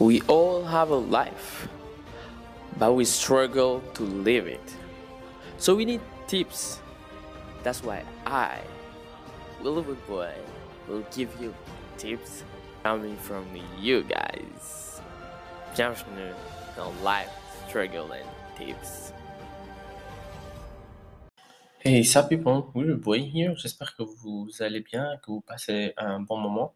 We all have a life, but we struggle to live it. So we need tips. That's why I, Willowood Boy, will give you tips coming from you guys. Bienvenue dans Life Struggle and Tips. Hey, ça people, Willowood Boy here. J'espère que vous allez bien, que vous passez un bon moment.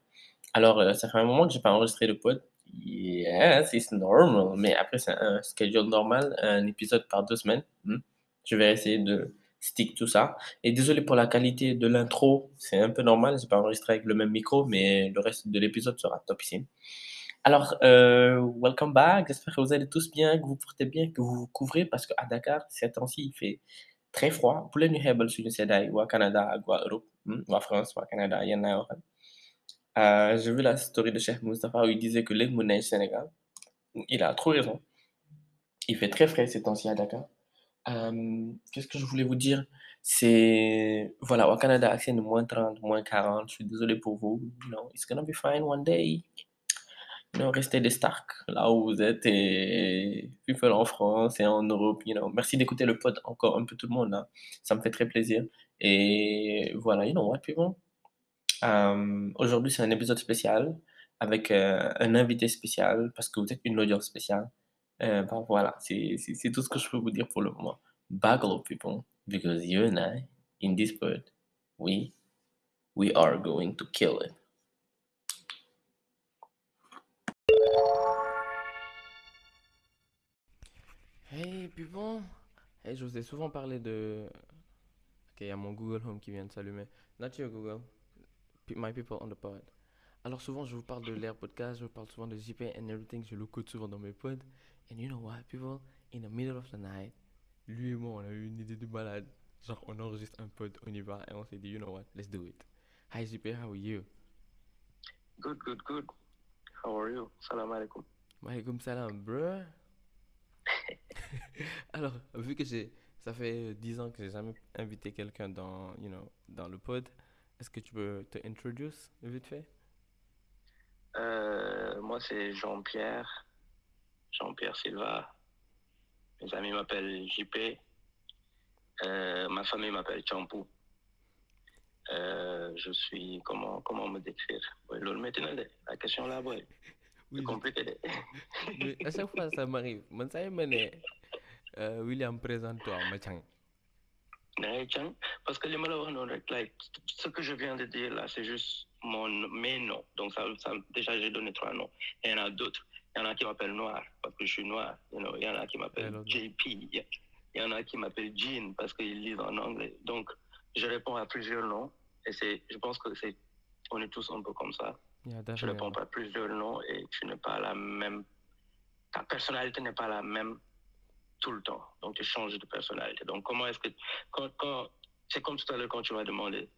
Alors, euh, ça fait un moment que j'ai pas enregistré le pod. Yes, it's normal. Mais après, c'est un schedule normal, un épisode par deux semaines. Hmm. Je vais essayer de stick tout ça. Et désolé pour la qualité de l'intro, c'est un peu normal. J'ai pas enregistré avec le même micro, mais le reste de l'épisode sera top ici. Alors, euh, welcome back. J'espère que vous allez tous bien, que vous portez bien, que vous vous couvrez parce qu'à Dakar, ces temps-ci, il fait très froid. Pour les New Hebel, suñu seddaay waa Canada ak waa Europe, hmm, waa France, waa Canada, yéen laay waxal. Euh, j'ai vu la story de Cheikh Moustapha où il disait que neige Sénégal. Il a trop raison. Il fait très frais ces temps-ci à Dakar. Euh, Qu'est-ce que je voulais vous dire? C'est, voilà, au Canada, accès de moins 30, moins 40. Je suis désolé pour vous. You know, it's gonna be fine one day. You know, restez des Stark là où vous êtes et people en France et en Europe. You know. Merci d'écouter le pod encore un peu tout le monde. Hein. Ça me fait très plaisir. Et voilà, you know what, people? Euh, Aujourd'hui, c'est un épisode spécial avec euh, un invité spécial parce que vous êtes une audience spéciale. Euh, voilà, c'est tout ce que je peux vous dire pour le moment. Up, people, because you and I, in this pod, we, we are going to kill it. Hey, people! Hey, je vous ai souvent parlé de... Ok, il y a mon Google Home qui vient de s'allumer. Not your Google. My people on the pod. Alors souvent, je vous parle de l'air podcast, je vous parle souvent de JP and everything, je le code souvent dans mes pods. And you know what, people? In the middle of the night, lui et moi, on a eu une idée de malade. Genre, on enregistre un pod, on y va, et on s'est dit, you know what, let's do it. Hi JP, how are you? Good, good, good. How are you? Salam alaikum. Maaleykum salam, bro. Alors, vu que j'ai, ça fait 10 ans que j'ai jamais invité quelqu'un dans, you know, dans le pod, est-ce que tu peux te introduce vite fait? Euh, moi, c'est Jean-Pierre. Jean-Pierre Silva. Mes amis m'appellent JP. Euh, ma famille m'appelle Champou. Euh, je suis. Comment, comment me décrire? La question là. Oui, C'est compliqué. à chaque fois ça m'arrive. Euh, William, présente-toi, ma chang. Ouais, tiens, Parce que les malheurs, non, like, ce que je viens de dire là, c'est juste mon, mes noms. Donc, ça, ça, déjà, j'ai donné trois noms. Il y en a d'autres. Il y en a qui m'appellent Noir parce que je suis noir. You know. Il y en a qui m'appellent JP. Il y en a qui m'appellent Jean parce qu'ils lisent en anglais. Donc, je réponds à plusieurs noms. Et c'est, je pense que c'est, on est tous un peu comme ça. Yeah, Tu réponds à plusieurs noms et tu n'es pas la même. Ta personnalité n'est pas la même tout le temps. Donc, tu changes de personnalité. Donc, comment est-ce que. Quand, quand, c'est comme tout à l'heure quand tu m'as demandé.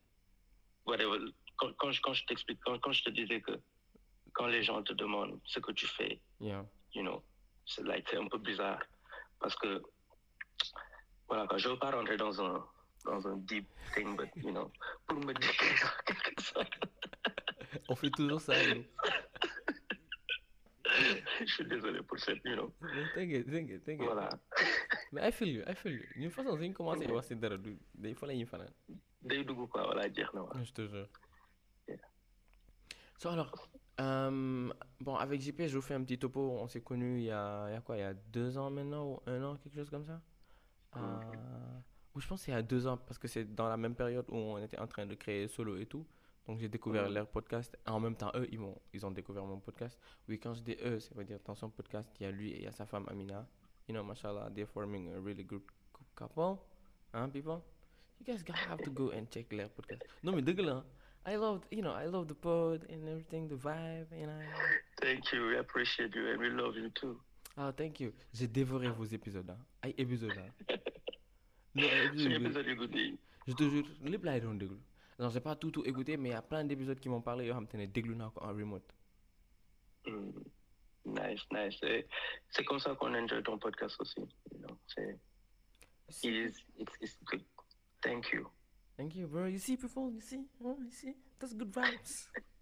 Whatever, quand, quand, je, quand je t'explique, quand, quand je te disais que quand les gens te demandent ce que tu fais, Yeah. you know, c'est like, un peu bizarre. Parce que. Voilà, quand je veux pas rentrer dans un, dans un deep thing, but, you know, pour me en quelque. On fait toujours ça, nous. je suis désolé pour cette, you know. T'inquiète, t'inquiète, t'inquiète. Voilà. Mais I feel you, I feel you. Une façon, suñ commencé wax si dara du day fa la ñuy fanaan. day dugg quoi voilà jeex na waaw. Je te jure. Yeah. So alors, euh, bon, avec JP, je vous fais un petit topo. On s'est connus il y a, il y a quoi, il y a deux ans maintenant ou un an, quelque chose comme ça? Euh, ou je pense que c'est il y a deux ans parce que c'est dans la même période où on était en train de créer solo et tout. Donc j'ai découvert leur podcast. En même temps, eux, ils, m'ont, ils ont découvert mon podcast. Oui, quand je dis eux, ça veut dire dans son podcast, il y a lui et il y a sa femme Amina. You know, mashallah, they're forming a really good cou- couple. Hein, people? You guys gotta have to go and check their podcast. Non, mais la, hein. I love, you know, I love the pod and everything, the vibe, you know. Thank you, we appreciate you and we love you too. Ah, thank you. J'ai dévoré vos épisodes, hein. Ay épisodes, hein. Oui. épisode yi. Je te jure, lépp laay doon déglu. Non, j'ai pas tout tout écouté, mais il y a plein d'épisodes qui m'ont parlé yoo xam te ne déglu naa ko en remote. Mm. Nice, nice. C'est comme ça qu'on enjoy ton podcast aussi. You know, c'est, it is, it's, it's good. Thank you. Thank you, bro. You see, people, you see, oh, you see, that's good vibes.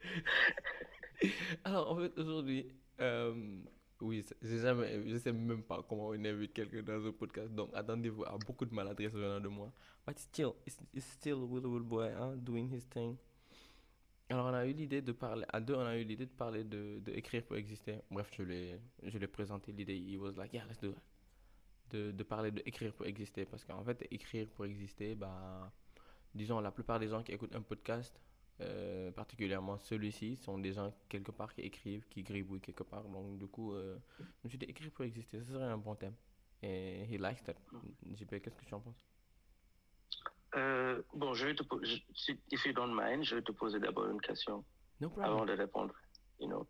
Alors, en fait, aujourd'hui, euh, oui, j'ai jamais, je sais même pas comment on invite quelqu'un dans un podcast, donc attendez-vous à beaucoup de maladresse venant de moi. But still, it's, it's still Will Will Boy, hein, doing his thing. Alors, on a eu l'idée de parler, à deux, on a eu l'idée de parler de, de écrire pour exister. Bref, je l'ai, je l'ai présenté l'idée, he was like, yeah, let's do it. De, de parler de écrire pour exister, parce qu'en fait, écrire pour exister, bah, disons, la plupart des gens qui écoutent un podcast, euh, particulièrement celui-ci, sont des gens quelque part qui écrivent, qui gribouillent quelque part. Donc, du coup, euh, je me suis dit, écrire pour exister, ce serait un bon thème. Et he likes that. JP, qu'est-ce que tu en penses? Euh, bon, je vais te poser, si, if you don't mind, je vais te poser d'abord une question No avant problem. de répondre. You know,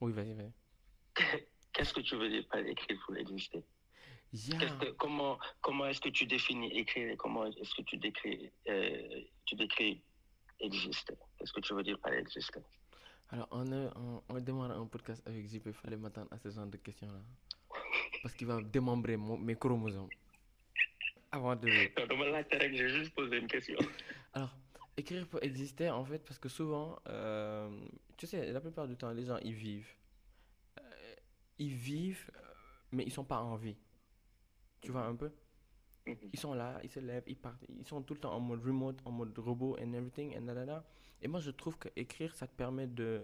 Oui, vas-y, vas-y. qu'est-ce que tu veux dire par écrire pour exister? Qu'est-ce Yeah. que, comment comment est-ce que tu définis écrire et comment est-ce que tu décris, tu décris exister? Qu'est-ce que tu veux dire par exister? Alors, on, a, on, on démarre un podcast avec JP, il fallait m'attendre à ce genre de questions-là. Parce qu'il va démembrer mon- mes chromosomes. Avant de... Non, j'ai juste posé une question. Alors, écrire pour exister, en fait, parce que souvent, euh, tu sais, la plupart du temps, les gens, ils vivent. Euh, ils vivent, euh, mais ils sont pas en vie. Tu vois un peu? Mhm. Ils sont là, ils se lèvent, ils partent, ils sont tout le temps en mode remote, en mode robot and everything, and da, da, da. Et moi, je trouve que écrire, ça te permet de,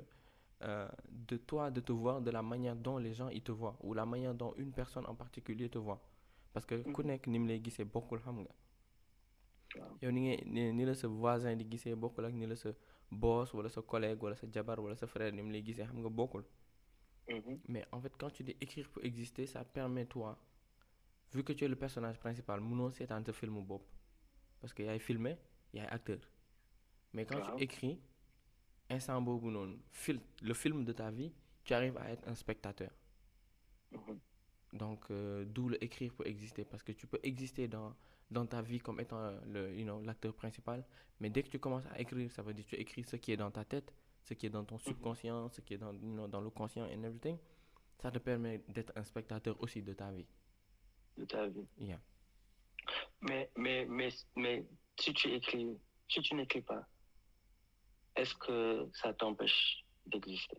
euh, de toi, de te voir de la manière dont les gens, ils te voient, ou la manière dont une personne en particulier te voit. Parce que ku nekk ni nga. Waaw. yow ni ngay ni, ni la sa voisin di gisee bokkul ak ni la sa boss wala sa collègue wala sa jabar wala sa frère ni mu lay gisee xam nga bokkul. Mhm. Mais en fait, quand tu dis écrire pour exister, ça permet toi, vu que tu es le personnage principal, munoo seetaan sa film bopp. Parce que yaay filmé, yaay acteur. Mais quand tu écris, instant boobu noonu, fil, le film de ta vie, tu arrives à être un spectateur. Mhm. Donc, euh, d'où le écrire pour exister. Parce que tu peux exister dans, dans ta vie comme étant le, you know, l'acteur principal. Mais dès que tu commences à écrire, ça veut dire que tu écris ce qui est dans ta tête, ce qui est dans ton subconscient, ce qui est dans, you know, dans le conscient and everything. Ça te permet d'être un spectateur aussi de ta vie. De ta vie. Yeah. Mais, mais, mais, mais si tu écris, si tu n'écris pas, est-ce que ça t'empêche d'exister?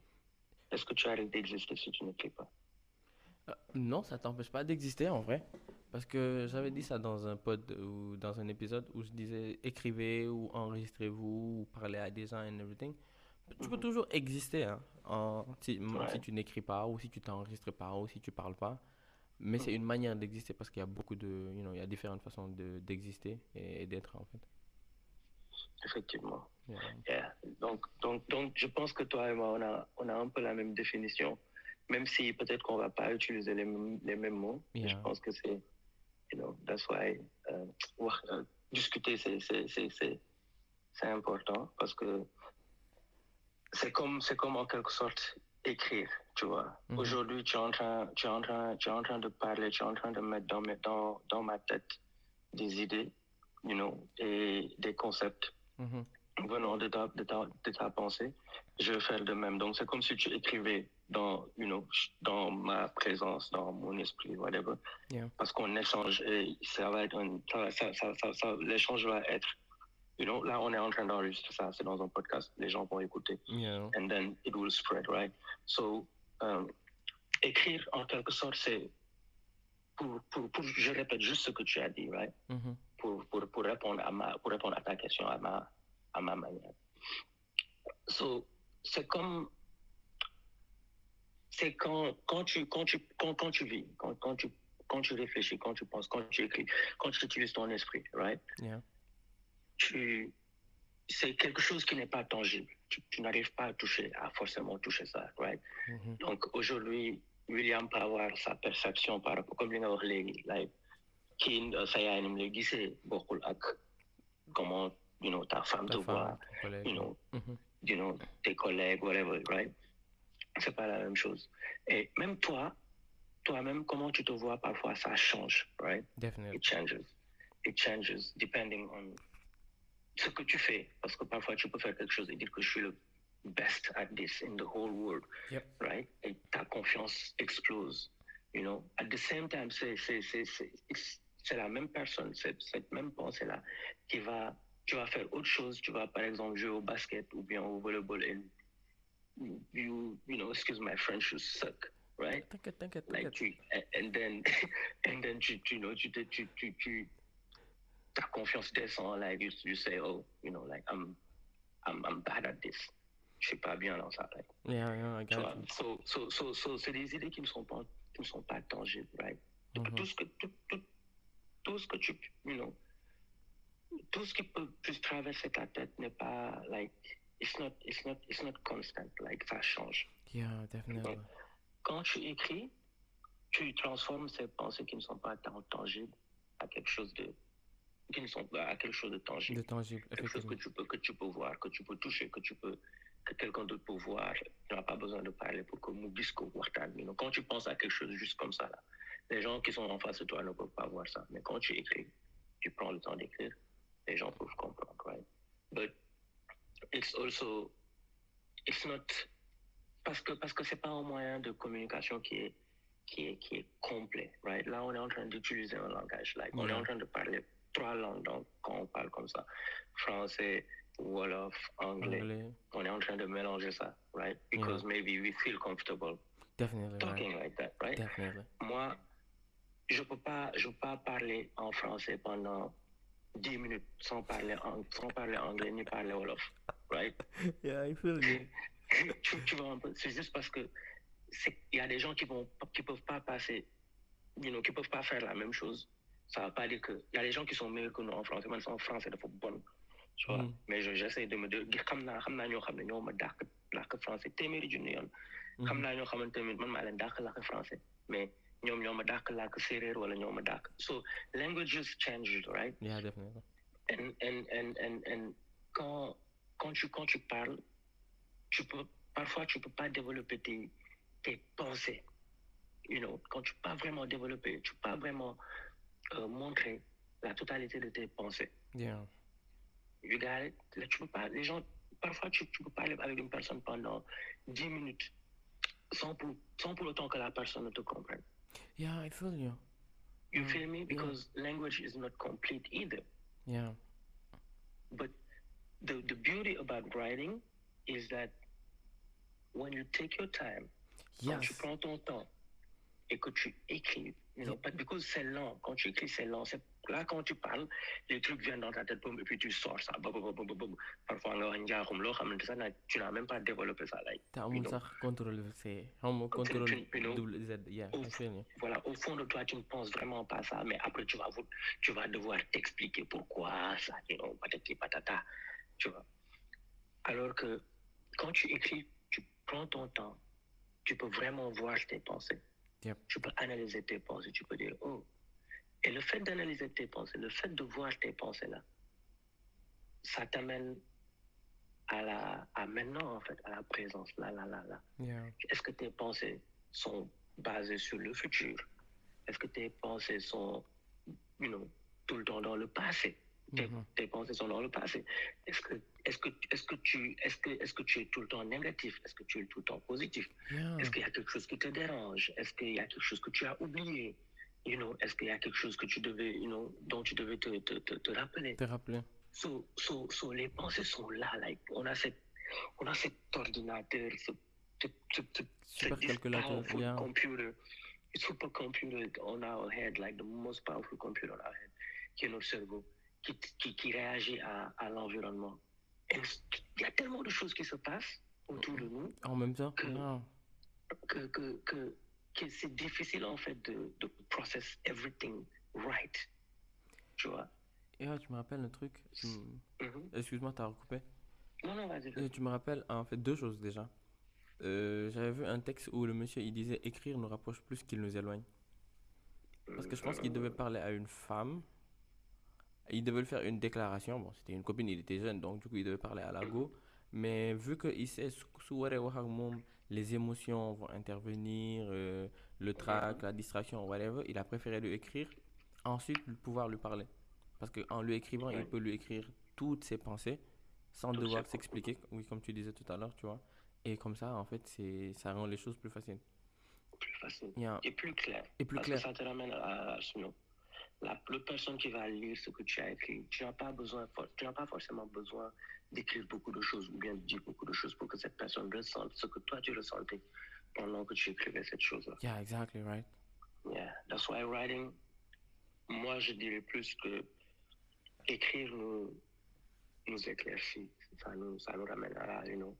Est-ce que tu arrêtes d'exister si tu n'écris pas? Euh, non, ça t'empêche pas d'exister en vrai. Parce que j'avais dit ça dans un pod ou dans un épisode où je disais écrivez ou enregistrez-vous ou parlez à des gens and everything. Tu peux toujours exister hein, en- si, Ouais. si tu n'écris pas ou si tu t'enregistres pas ou si tu parles pas. Mais c'est une manière d'exister parce qu'il y a beaucoup de, you know, il y a différentes façons de, d'exister et, et d'être en fait. Effectivement. Yeah. Yeah. Donc, donc, donc, je pense que toi et moi, on a, on a un peu la même définition, même si peut-être qu'on va pas utiliser les mêmes, les mêmes mots. Yeah. Je pense que c'est, you know, that's why, euh, euh, discuter, c'est, c'est, c'est, c'est, c'est important parce que c'est comme, c'est comme en quelque sorte écrire, tu vois. Mhm. Aujourd'hui, tu es en train, tu es en train, tu es en train de parler, tu es en train de mettre dans, mes- dans, dans ma tête des idées, you know, et des concepts Mhm. venant de ta, de ta, de ta pensée, je vais faire de même. Donc, c'est comme si tu écrivais dans, you know, dans ma présence, dans mon esprit, whatever. Yeah. Parce qu'on échange et ça va être un, ça, ça, ça, ça, ça- l'échange va être, you know, là, on est en train d'enregistrer ça, c'est dans un podcast, les gens vont écouter. Yeah. And then it will spread, right? So, um, écrire, en quelque sorte, c'est, pour, pour, pour, je répète juste ce que tu as dit, right? Mhm. pour, pour, pour, répondre à ma, pour répondre à ta question à ma, à ma manière. So, c'est comme. C'est quand, quand, tu, quand, tu, quand, quand tu vis, quand, quand, tu, quand tu réfléchis, quand tu penses, quand tu écris, quand tu utilises ton esprit, right? Yeah. Tu, c'est quelque chose qui n'est pas tangible. Tu, tu n'arrives pas à toucher, à forcément toucher ça, right? Mhm. Donc aujourd'hui, William peut avoir sa perception par rapport, comme léegi, like, euh, sa yaay ni mu lay gisee bokkul ak comment, you know, ta femme te Ta voit, femme, you know, Mhm. you know, tes collègues, whatever, right? C'est pas la même chose. Et même toi, toi-même, comment tu te vois parfois, ça change, right? Definitely. It changes. It changes depending on ce que tu fais. Parce que parfois, tu peux faire quelque chose et dire que je suis le best at this in the whole world, Yep. right? Et ta confiance explose, you know? At the same time, c'est, la même personne, cette même pensée-là qui va, tu vas faire autre chose, tu vas par exemple jouer au basket ou bien au volleyball et you, you, you know, excuse my French, you suck, right? T'inquiète, t'inquiète, Like tu, and, then, and then tu, tu know, tu, tu, tu, tu, ta confiance descend, like you, you say, oh, you know, like I'm, I'm, I'm bad at this. Je suis pas bien dans ça, like. Yeah, yeah, I got you. so, so, so, so, c'est des idées qui ne sont pas, qui ne sont pas tangibles, right? Mhm. Tout ce que, tout, tout, tout ce que tu, you know, tout ce qui peut, peut traverser ta tête n'est pas, like, it's not, it's not, it's not constant, like, ça change. Yeah, definitely. Quand tu écris, tu transformes ces pensées qui ne sont pas tangibles à quelque chose de, qui ne sont pas à quelque chose de tangible. De tangible, quelque chose que tu peux que tu peux voir, que tu peux toucher, que tu peux que quelqu'un d'autre peut voir. Tu n'as pas besoin de parler pour que nous disco Quand tu penses à quelque chose juste comme ça là, les gens qui sont en face de toi ne peuvent pas voir ça. Mais quand tu écris, tu prends le temps d'écrire, les gens peuvent comprendre, right? But it's also it's not parce que parce que c'est pas un moyen de communication qui est qui est qui est complet, right? Là, on est en train d'utiliser un langage, like on est en train de parler trois langues donc quand on parle comme ça, français, wolof, anglais. Anglais, On est en train de mélanger ça, right? Because maybe we feel comfortable definitely, talking right. like that, right? Definitely. Moi, je peux pas, je peux pas parler en français pendant 10 minutes sans parler, sans parler anglais ni parler wolof, right? Yeah, I feel you. tu, tu vois un peu, c'est juste parce que il y a des gens qui vont, qui peuvent pas passer, you know, qui peuvent pas faire la même chose. Ça va pas dire que, il y a des gens qui sont meilleurs que nous en français, man, en français dafa bon, tu vois? Mm. Mais je- j'essaie de me dire, ne ñoo ma dàq làkk français naa ñoo xamante ne man maa leen dàq làkk français, mais ñoom ñoo ma dàq làkk séeréer wala ñoo ma dàq. So languages change, right? Yeah, definitely. and, and, and, and, and quand, quand, tu, quand tu parles, tu peux, parfois tu peux pas développer tes, tes pensées. You know, quand tu peux pas vraiment développer, tu peux pas vraiment euh, montrer la totalité de tes pensées. Yeah. You got it? Là, tu peux pas, les gens, parfois tu, tu peux parler avec une personne pendant 10 minutes sans pour, sans pour autant que la personne ne te comprenne. Yeah, I feel you. You Mm, feel me? yeah. Because language is not complete either. Yeah. But the, the beauty about writing is that when you take your time, quand tu Yes. prends ton temps et que tu écris, you know, but because c'est lent, quand tu écris, c'est lent. C'est là quand tu parles, les trucs viennent dans ta tête, boum, et puis tu sors ça. boum, boum, boum, boum. Parfois, tu n'as même pas développé ça. You amul know. sax contrôle C. Tu- contrôle tu- double Z. Yeah. Voilà, au fond de toi, tu ne penses vraiment pas ça, mais après, tu vas, tu vas devoir t'expliquer pourquoi ça, you know, patati patata, tu vois. Alors que quand tu écris, tu prends ton temps, tu peux vraiment voir tes pensées. Yep. Tu peux analyser tes pensées, tu peux dire, oh. Et le fait d'analyser tes pensées, le fait de voir tes pensées là, ça t'amène à la, à maintenant, en fait, à la présence, là, là, là, là. Yeah. Est-ce que tes pensées sont basées sur le futur? Est-ce que tes pensées sont, you know, tout le temps dans le passé? Tes, Mhm. tes pensées sont dans le passé. Est-ce que, est-ce que, est-ce que tu, est-ce que, est-ce que tu es tout le temps négatif? Est-ce que tu es tout le temps positif? Yeah. Est-ce qu'il y a quelque chose qui te dérange? Est-ce qu'il y a quelque chose que tu as oublié? You know, est-ce qu'il y a quelque chose que tu devais, you know, dont tu devais te, te, te, te rappeler? Te rappeler. So, so, so les pensées sont là, like, on a cette, on a cet ordinateur, ce, ce, ce, ce, Super this calculateur. powerful Yeah. computer, supercomputer on our head, like the most powerful computer on our head, qui est notre cerveau, qui, qui, qui réagit à, à l'environnement. Et Il y a tellement de choses qui se passent autour de nous En même temps. Que- que, que, que, que c'est difficile en fait de, de process everything right. Tu vois? Yeah, tu me rappelles un truc. tu m- Mhm. Excuse-moi, t'as recoupé. Non, non, vas-y. Euh, Tu me rappelles en fait deux choses déjà. Euh, J'avais vu un texte où le monsieur il disait écrire nous rapproche plus qu'il nous éloigne. Parce que je pense qu'il devait parler à une femme. Il devait faire une déclaration. Bon, c'était une copine, il était jeune, donc du coup il devait parler à la go. Mais vu qu'il sait les émotions vont intervenir, euh, le trac, la distraction, whatever, il a préféré lui écrire, ensuite pouvoir lui parler. Parce qu'en lui écrivant, il peut lui écrire toutes ses pensées sans devoir s'expliquer, oui, comme tu disais tout à l'heure, tu vois. Et comme ça, en fait, c'est ça rend les choses plus faciles. plus facile et plus clair. Et plus Parce clair. que ça te ramène à, à- la, personne qui va lire ce que tu as écrit, tu n'as pas besoin, tu n'as pas forcément besoin d'écrire beaucoup de choses ou bien de dire beaucoup de choses pour que cette personne ressente ce que toi tu ressentais pendant que tu écrivais cette chose-là. Yeah, exactly right. Yeah, that's why writing, moi je dirais plus que écrire nous, nous éclaircit, ça nous, ça nous ramène à, you know,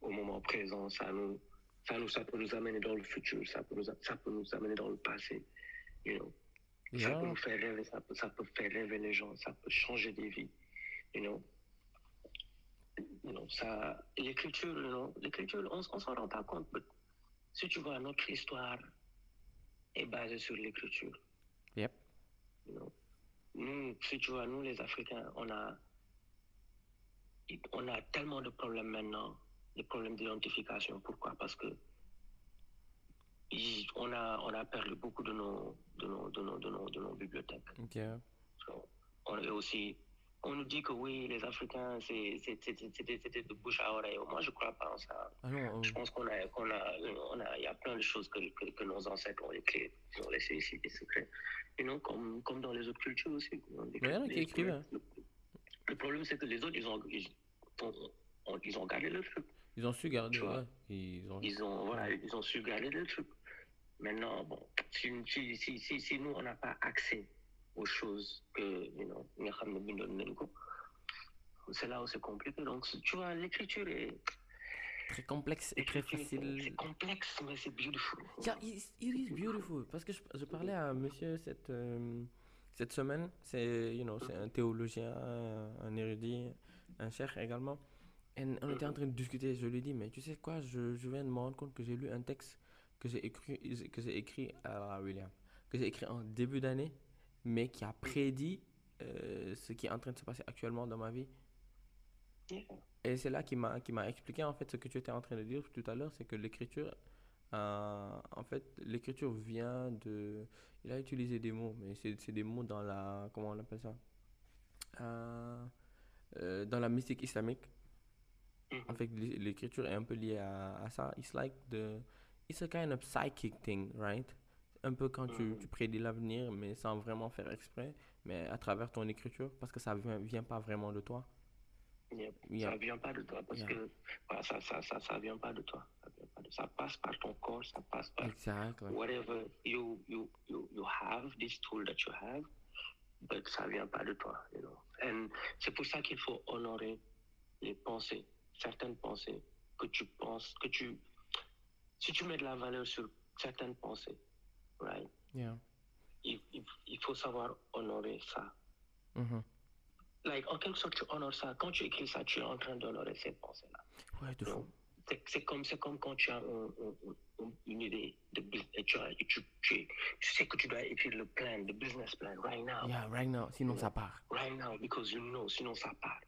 au moment présent, ça nous, ça nous, ça peut nous amener dans le futur, ça peut nous, ça peut nous amener dans le passé, you know. Ça peut nous faire rêver, ça peut, ça peut faire rêver les gens, ça peut changer des vies, you know. You know, ça, l'écriture, you know, l'écriture, on, on s'en rend pas compte, mais si tu vois, notre histoire est basée sur l'écriture. Yep. you know. Nous, si tu vois, nous les Africains, on a, on a tellement de problèmes maintenant, des problèmes d'identification. Pourquoi? Parce que on a, on a perdu beaucoup de nos, de nos, de nos, de nos, de nos bibliothèques. So, on est aussi, on nous dit que oui, les Africains, c'était de bouche à oreille. Moi, je ne crois pas en ça. Ah non, Je pense qu'on a, qu'on a, on a, il y a plein de choses que, que, que nos ancêtres ont écrites, qui ont laissé ici des secrets. Et non, comme, comme dans les autres cultures aussi. Les- Mais il y en a qui les- écrivent, hein. Le, le problème, c'est que les autres, ils ont, ils, ont, ils ont gardé le truc. ils ont su garder, ouais. Ils ont... Ils ont, voilà, ils ont su garder le truc. Maintenant, bon, si, si, si, si, nous, on n'a pas accès aux choses que, you know, c'est là où c'est compliqué. Donc, tu vois, l'écriture est, Très complexe et très facile. C'est complexe, mais c'est beautiful. Yeah, it, it is beautiful. Parce que je, je parlais à un monsieur cette, euh, cette semaine, c'est you know, un théologien, un, érudit, un cher également. Et on était en train de discuter, je lui ai dit, mais tu sais quoi, je, je viens de me rendre compte que j'ai lu un texte que j'ai écrit, que j'ai écrit à William, que j'ai écrit en début d'année, mais qui a prédit euh, ce qui est en train de se passer actuellement dans ma vie. Et c'est là qu'il m'a qui m'a expliqué en fait ce que tu étais en train de dire tout à l'heure, c'est que l'écriture, euh, en fait, l'écriture vient de. Il a utilisé des mots, mais c'est c'est des mots dans la. Comment on appelle ça? Euh, dans la mystique islamique. Mhm. En fait, l'é- l'écriture est un peu liée à, à ça. It's like the. It's a kind of psychic thing, right? Un peu quand tu, Mhm. tu prédis l'avenir, mais sans vraiment faire exprès, mais à travers ton écriture, parce que ça vient, vient pas vraiment de toi. Yeah. Ça vient pas de toi parce Yeah. que voilà, ça, ça, ça, ça vient pas de toi. Ça, vient pas de- ça passe par ton corps, ça passe par Exact. ouais. whatever you, you, you, you have, this tool that you have, but ça vient pas de toi. You know? C'est pour ça qu'il faut honorer les pensées, certaines pensées que tu penses, que tu, si tu mets de la valeur sur certaines pensées, right? Yeah. Il, il, il faut savoir honorer ça. Mhm. Like, en quelque sorte, tu honores ça. Quand tu écris ça, tu es en train d'honorer ces pensées-là. Ouais, de fou. C'est comme, comme quand tu as un- un- un- une idée de business, tu, tu, tu sais que tu dois écrire le plan, le business plan, right now, Yeah, right now. Sinon, ça part. right now, because you know, sinon ça part.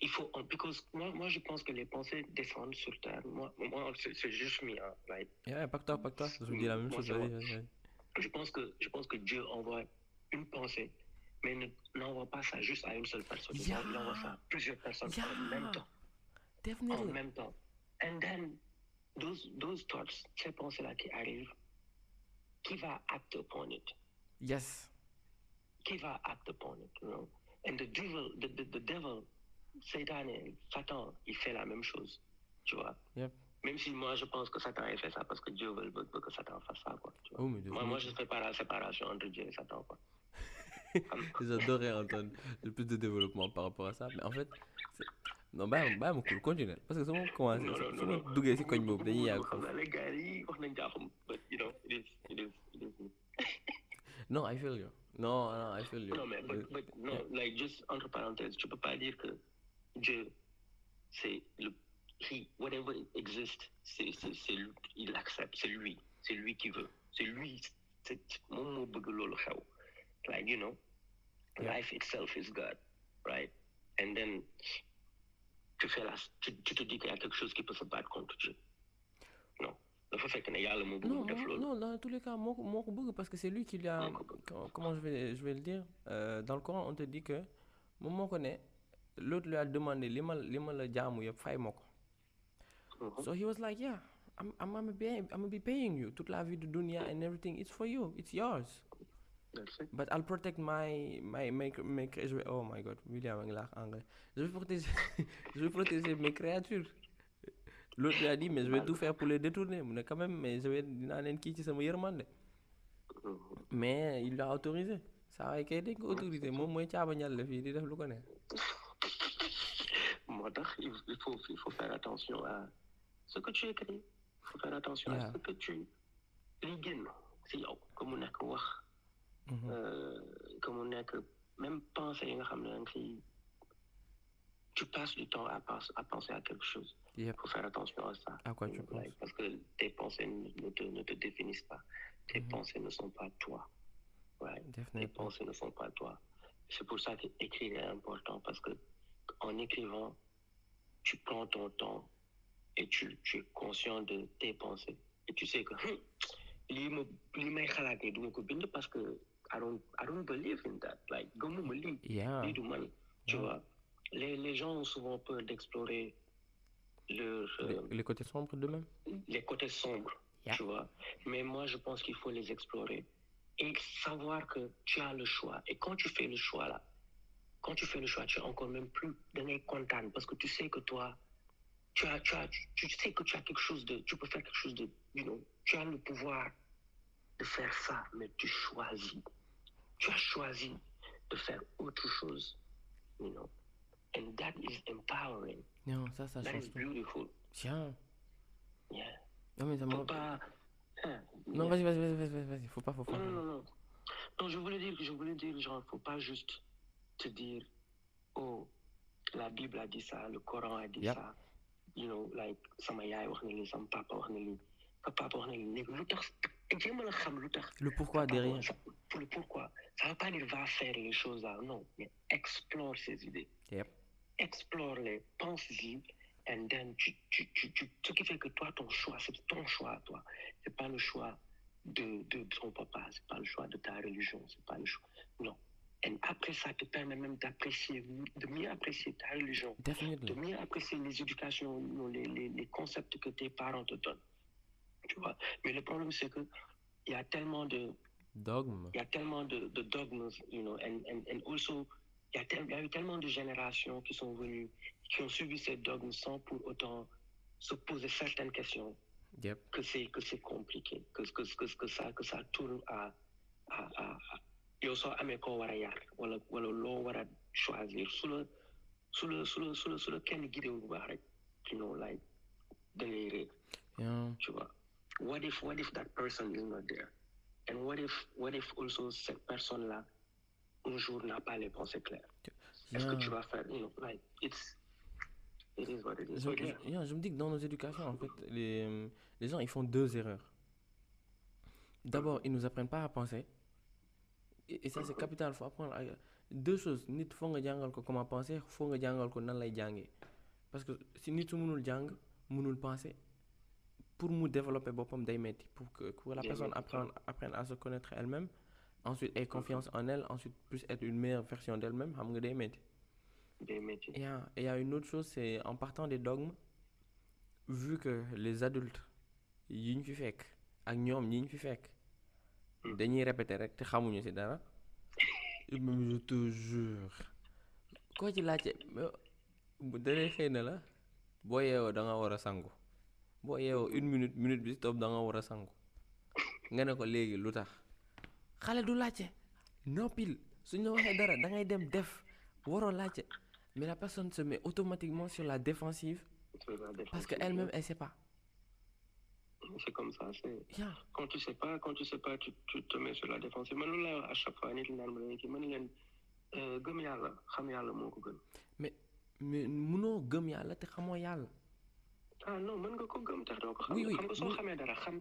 Il faut, because moi, moi, je pense que les pensées descendent sur terre. Moi, moi c'est juste mis, hein, right? Yeah, pas que toi, pas que toi. Je vous dis la même Moi, chose. vas-y. Je pense que, je pense que Dieu envoie une pensée, mais ne- n'envoie pas ça juste à une seule personne. Il Yeah. envoie ça à plusieurs personnes en Yeah. même temps. en Definitely. même temps. And then, those, those thoughts, ces pensées-là qui arrivent, qui va act upon it? Yes. Qui va act upon it, you know? And the devil, the, the, the devil, Satan, Satan, il fait la même chose, tu vois? Yep. Même si moi, je pense que Satan, il fait ça parce que Dieu veut, veut- veut que Satan fasse ça, quoi. tu vois. Oh, Moi, moi, je fais pas la séparation entre Dieu et Satan, quoi. J'adorais entendre le plus de développement par rapport à ça. Mais en fait, c'est- non, bah, bah, mon cool, continue. Parce que non, on non. duggee si koñ boobu dañuy yàgg Xam naa les gars yi wax nañ jaaxum, but, you know, it is, it is, it is. Non, I feel you. Non, non, I feel you. Non, mais, but, but, Yeah. like, juste entre parenthèses, tu peux pas dire que Dieu, c'est le, he, whatever exists, c'est, c'est, c'est, lui- il accepte, c'est lui, c'est lui qui veut, c'est lui, c'est, xew. Like, you know, life itself is God, right? And then, tu fais la, tu, tu te dis qu'il y a quelque chose qui peut se battre contre Dieu. Non. dafa fekk ne yàlla moo Non, bëgg def non, loolu. non, dans tous les cas, moo ko moo ko bëgg parce que c'est lui qui lui a. Moo ko bëgg. co- Comment je vais, je vais le dire Euh, Dans le Coran, on te dit que moom moo ko ne l'autre lui a demandé li ma li ma la jaamu yëpp fay ma ko. Mhm. So he was like, yeah, I'm, I'm, gonna be, I'm gonna be paying you. Toute la vie de dunya and everything, it's for you, it's yours. But I'll protect my my my vais- oh my god William a ngi laax anglais je vais protéger je vais protéger mes créatures l'autre lui a dit mais je vais tout faire pour les détourner mu ne quand même mais je vais dinaa leen kii ci sama yërmande Mhm. mais il l'a autorisé saa waay kay dañ ko autorisé moom mooy caaba ñal la fii di def lu ko ne il faut il faut faire attention à ce que tu écris il faut faire attention Yeah. à ce que tu li génn si yow que mu nekk wax Mhm. euh, que mu nekk même pensée yi nga xam ne tu passes du temps à, penser à penser à quelque chose Yep. il faut faire attention à ça À quoi tu Like, penses? parce que tes pensées ne, te, ne te définissent pas tes Mhm. pensées ne sont pas toi ouais. tes pensées ne sont pas toi. C'est pour ça que écrire est important parce que en écrivant, tu prends ton temps et tu, tu es conscient de tes pensées. Et tu sais que hum, parce que I don't I don't believe in that. Like Yeah. Tu vois, les, les gens ont souvent peur d'explorer leur, euh, Les, les côtés sombres d'eux-mêmes? les côtés sombres, Yeah. tu vois. Mais moi, je pense qu'il faut les explorer et savoir que tu as le choix. Et quand tu fais le choix là, quand tu fais le choix, tu es encore même plus content parce que tu sais que toi, tu as, tu as, tu, sais que tu as quelque chose de, tu peux faire quelque chose de, you know, tu as le pouvoir de faire ça, mais tu choisis. Tu as choisi de faire autre chose, you know. And that is empowering. Non, ça, ça That change is beautiful. Tiens. Yeah. Non, mais ça m'a- pas. hein, Non, yeah. vas-y, vas-y, vas-y, vas-y, vas-y. Faut pas, faut pas. Non, non, non, non. Non, je voulais dire, je voulais dire, genre, faut pas juste te dire, oh, la Bible a dit ça, le Coran a dit Yep. ça. You know, like, sama yaay wax na lii, sama papa wax na lii, sa papa wax na lii. Léegi lu tax, jéem a xam lu tax. Le pourquoi derrière. le pourquoi. Ça veut pas dire va faire les choses là, non. Mais explore ces idées. Yep. explore-les, pense-y, and then tu, tu, tu, tu- ce qui fait que toi, ton choix, c'est ton choix à toi. C'est pas le choix de, de ton papa, c'est pas le choix de ta religion, c'est pas le choix. Non. Et après, ça te permet même d'apprécier, de mieux apprécier ta religion, de mieux apprécier les éducations, les, les, les concepts que tes parents te donnent. Tu vois. Mais le problème, c'est que il y a tellement de, Dogme. il y a tellement de, de dogmes, you know, and, and, and also, il y, a y eu tellement de générations qui sont venues, qui ont suivi ces dogmes sans pour autant se poser certaines questions, Yep. que c'est, que c'est compliqué, que, que, que, que, ça, que ça tourne à, à, à yow soo amee koo war a yar wala wala loo war a choisir su la su la su la su la su la kenn guidéwul bu baax rek you know like da ngay réer Yeah. tu vois. What if, what if that person is not there? And what if, what if also cette personne-là, un jour n'a pas les pensées claires? Est-ce que Yeah. tu vas faire, you know, like, it's, it is what it is. Je, But yeah. je- yeah, je me dis que dans nos éducations, en fait, les, les gens, ils font deux erreurs. D'abord, ils nous apprennent pas à penser. Et, ça, c'est capital. faut apprendre à- deux choses. Nit, faut nga jàngal ko comment penser, faut nga jàngal ko nan lay jàngee. Parce que si nit su mënul jàng, mënul penser, pour mu développer boppam day metti. Pour que, pour que la personne apprenne, apprenne à se connaître elle-même, ensuite ait confiance en elle, ensuite puisse être une meilleure version d'elle-même, xam nga day metti. Et il y a- une autre chose, c'est en partant des dogmes, vu que les adultes yi ñu fi fekk ak ñoom ñi ñu fi fekk. Dañuy répéter rek te xamuñu ci dara. Même je te jure. Koo ci laajte mais bu danay xëy na la boo yeewoo da nga war a sangu. Boo yeewoo une minute minute bi si topp da nga war a sangu. Nga ne ko léegi lu tax? Xale du laajte. Noppil. Suñ la waxee dara da ngay dem def. Waroo laajte. Mais la personne se met automatiquement sur la défensive. Parce qu'elle-même elle sait pas C'est comme ça, c'est, yeah. quand tu sais pas, quand tu sais pas, tu, tu te mets sur la défensive. À chaque fois, euh, mais mais munoo gëm yàlla te xamoo yàlla ah non mën nga ko gëm tax doo ko xam. Oui, oui, xam nga soo xamee dara xam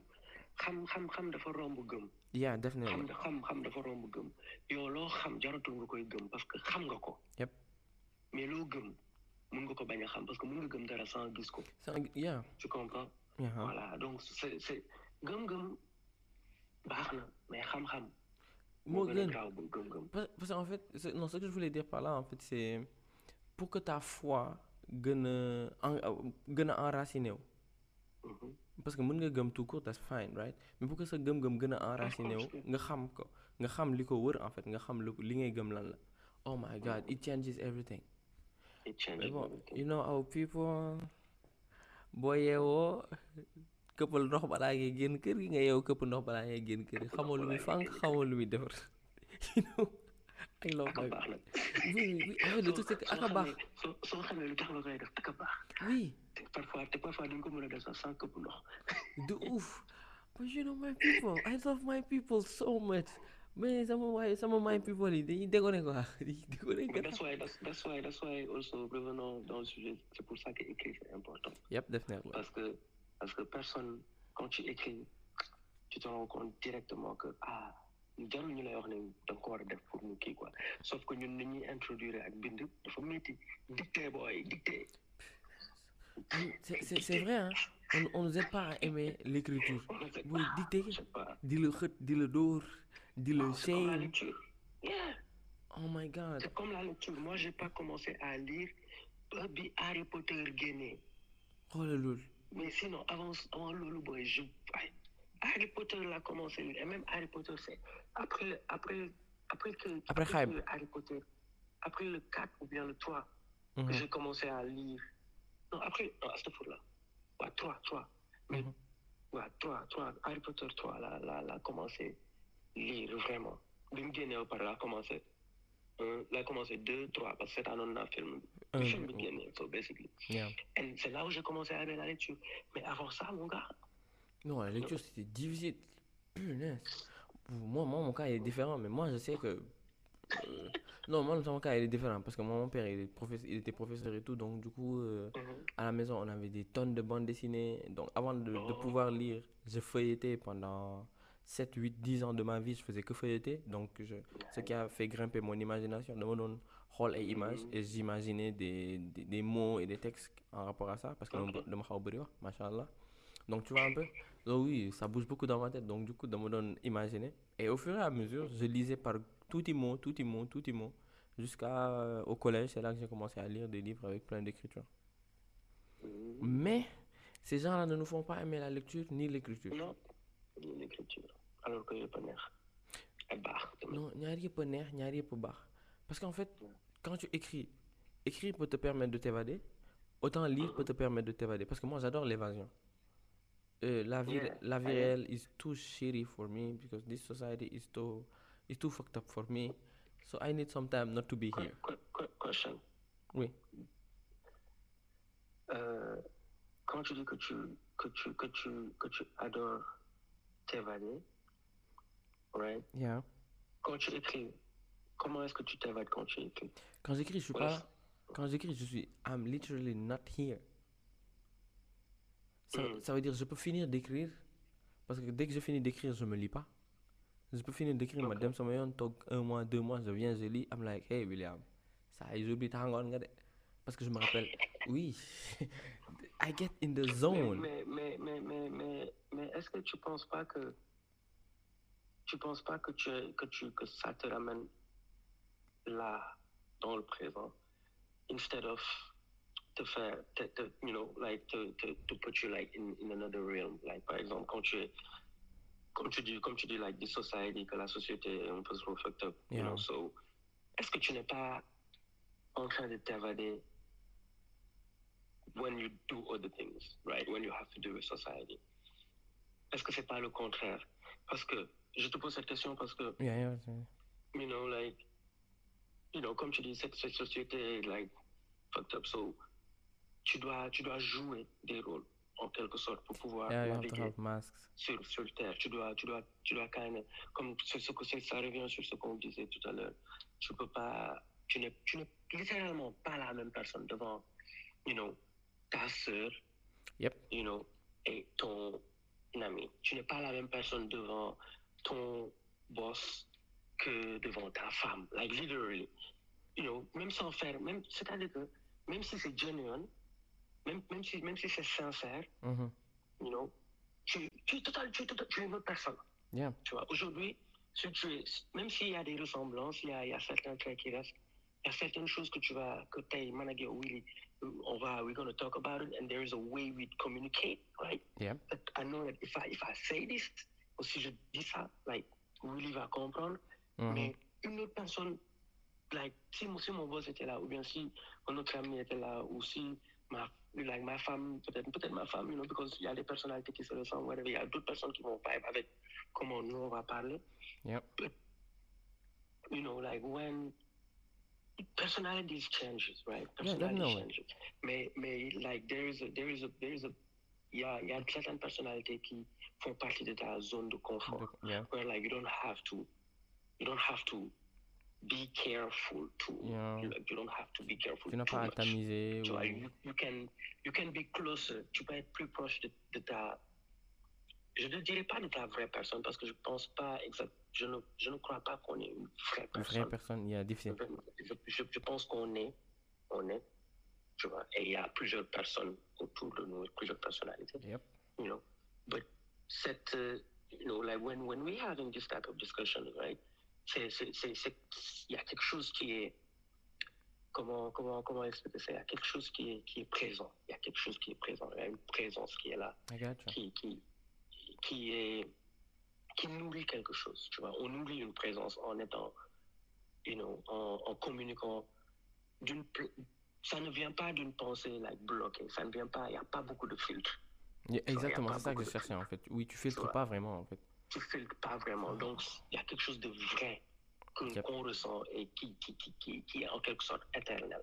xam xam xam dafa romb gëm. yeah definitely xam xam xam dafa romb gëm yow loo xam jaratul nga koy gëm parce que xam nga ko. Yep. mais loo gëm mun nga ko bañ a xam parce que mun nga gëm dara sans gis ko. Ça- yeah tu comprends? Yeah voilà donc c'est c'est gëm-gëm baax na mais xam-xam. moo gën a gëm-gëm. parce parce qu'en fait non ce que je voulais dire par là en fait c'est pour que ta foi gën a en- gën a enraciné wu Mhm. parce que mën nga gëm tout court that's fine right? Mais pour que sa gëm-gëm gën a enraciné wu nga xam ko nga xam li ko wër en fait nga xam li ngay gëm lan la oh my god it changes everything It changes bon everything. you know our people boo yeewoo këppal ndox balaa ngay génn kër gi nga yeewu këpp ndox balaa ngay génn kër gi xamoo lu muy fànk xamoo lu muy defar my baax nag. oui oui en fait le truc c'est que aka baax xamee- soo soo xamee lu tax la koy def aka baax. oui te parfois te parfois duñ ko mën a def sax sans këpp ndox. de ouf but you know my people. I love my people so much mais sama waay sama my people yi dañuy déconné quoi dañuy quoi that's why that's, that's why that's why also revenons dans le sujet. C'est pour ça que écrire c'est important. yep definitely. Parce que parce que personne quand tu écris tu te rends compte directement que ah jarul ñu lay wax ne da nga ko war a def pour mu kii quoi. Sauf que ñun ni ñuy introduire ak bind dafa métti dicté booy dicté. C'est c'est- vrai hein. On on nous aide pas à aimer l'écriture. Pas, dicté di la xët di la dóor di la C'est comme la lecture. Yeah. oh my god C'est comme la lecture. Moi, j'ai pas commencé à lire bi Harry Potter génnee. xoolal loolu Mais sinon, avant, avant Lolo Boy, je, Harry Potter l'a commencé. Et même Harry Potter, c'est après, après, après que, Après Hype. que Harry Potter, après le 4 ou bien le 3, que Mhm. j'ai commencé à lire. Non, après, non, à cette fois-là. Ouais, 3, 3. Mais, Mhm. ouais, 3, 3, Harry Potter 3, là, là, là, commencé lire vraiment. Bim génnee par là, commencé. Un, là, commencé 2, 3, parce que c'est un autre film. Le film oh. génnee, so basically. Yeah. Et c'est là où j'ai commencé à aimer la lecture. Mais avant ça, mon gars, Non, la lecture c'était difficile. Punaise. Moi, moi, mon cas il est différent, mais moi je sais que. euh, Non, moi, mon cas il est différent parce que moi, mon père il, est professeur, il était professeur et tout, donc du coup, euh, mhm. à la maison on avait des tonnes de bandes dessinées. Donc avant de, de Oh. pouvoir lire, je feuilletais pendant 7, 8, 10 ans de ma vie, je faisais que feuilleter. Donc je, ce qui a fait grimper mon imagination. De mon rôle et images, et j'imaginais des, des, des mots et des textes en rapport à ça parce que Ok. de ma machallah. Donc tu vois un peu? Donc oui, ça bouge beaucoup dans ma tête. Donc du coup, de me donne imaginer. Et au fur et à mesure, je lisais par tout mot, tout mot, tout mot. Jusqu'au collège, c'est là que j'ai commencé à lire des livres avec plein d'écriture. Mhm. Mais ces gens-là ne nous font pas aimer la lecture ni l'écriture. L'écriture. Alors que neex. Baax tamit. Non, ñaar yëpp a neex, ñaar yëpp a baax. Parce qu'en fait, quand tu écris, écrire peut te permettre de t'évader, autant lire peut te permettre de t'évader. Parce que moi, j'adore l'évasion. Euh, la vie, Yeah, la vie réelle is too shitty for me because this society is too, is too fucked up for me. So I need some time not to be here. que- que- Question. Oui. Euh, quand tu dis que tu, que tu, que tu, que tu adores right? Yeah. Quand tu écris, comment est-ce que tu t'évades quand tu écris? Quand j'écris, je suis Ouais, pas. Quand j'écris, je suis. I'm literally not here. Ça, Mm. ça veut dire je peux finir d'écrire parce que dès que je finis d'écrire, je me lis pas. Je peux finir d'écrire, ma Ok. dem sama yoon toog un mois, deux mois, je viens, je lis, I'm like, hey William, ça j'oublie tàngoor nga de. Parce que je me rappelle, oui, I get in the zone. mais, mais, mais, mais, mais, mais est-ce que tu penses pas que tu penses pas que tu que tu que ça te ramène là dans le présent instead of te faire te, te- you know like to, to, to put you like in, in another realm? Like par exemple quand tu es comme tu dis comme tu dis like this society que la société est un peu trop fucked up you Yeah. know so est-ce que tu n'es pas en train de t'évader when you do other things, right? When you have to do with society. Est-ce que c'est pas le contraire? Parce que, je te pose cette question parce que, Yeah, yeah, yeah. you know, like, you know, comme tu dis, cette, cette société est, like, fucked up, so, tu dois, tu dois jouer des rôles, en quelque sorte, pour pouvoir naviguer sur, sur terre. Tu dois, tu dois, tu dois quand même, comme ce, ce ça revient sur ce qu'on disait tout à l'heure. Tu peux pas, tu n'es, tu n'es littéralement pas la même personne devant, you know, ta sœur, Yep. you know, et ton ami. Tu n'es pas la même personne devant ton boss que devant ta femme. Like literally, you know, même sans faire, même, c'est-à-dire que même si c'est genuine, même, même si, même si c'est sincère, Mhm. you know, tu, tu, es total, tu, tu es une autre personne. Yeah. Tu vois, aujourd'hui, si tu es, même s'il y a des ressemblances, il y a, il y a certains traits qui restent, il y a certaines choses que tu vas, que tu manager, oui, on va, we're going to talk about it, and there is a way we communicate, right? Yeah. But I know that if I, if I say this, ou si je dis ça, like, Willy va comprendre, Mhm. mais une autre personne, like, si, mon- si mon boss était là, ou bien si un autre ami était là, ou si ma, like, ma femme, peut-être peut ma femme, you know, because il y a des personnalités qui se ressemblent, whatever, il y a d'autres personnes qui vont vibe avec comment nous on va parler. Yep. But, you know, like when personalities changes, right? Personality definitely. changes. May may like there is a, there is a, there is a, il y a, il y a certaines personnalités qui font partie de ta zone de confort. Yeah. where like you don't have to you don't have to be careful to Yeah. like, you don't have to be careful Tu n'as too pas à. Tu ou- you, you can you can be closer tu peux être plus proche de, de ta je ne dirais pas de ta vraie personne parce que je pense pas exact je ne je ne crois pas qu'on est une vraie Une personne vraie personne, yeah, difficile. je, je, je pense qu'on est on est tu vois et il y a plusieurs personnes autour de nous plusieurs personnalités Yep. you know. But set, uh, you know, like when when we having this type of discussion, right? C'est c'est c'est il y a quelque chose qui est comment comment comment expliquer ça? Il y a quelque chose qui est qui est présent. Il y a quelque chose qui est présent. Il y a une présence qui est là, I qui qui qui est qui nourrit quelque chose. Tu vois, on nourrit une présence en étant, you know, en, en communiquant d'une ça ne vient pas d'une pensée like bloquée. Ça ne vient pas. Il n'y a pas beaucoup de filtres. Yeah, exactement, c'est ça que je cherchais en fait. Oui, tu filtres pas vraiment en fait. tu filtres pas vraiment. Donc, il y a quelque chose de vrai Yep. qu'on ressent et qui, qui, qui, qui, est en quelque sorte éternel.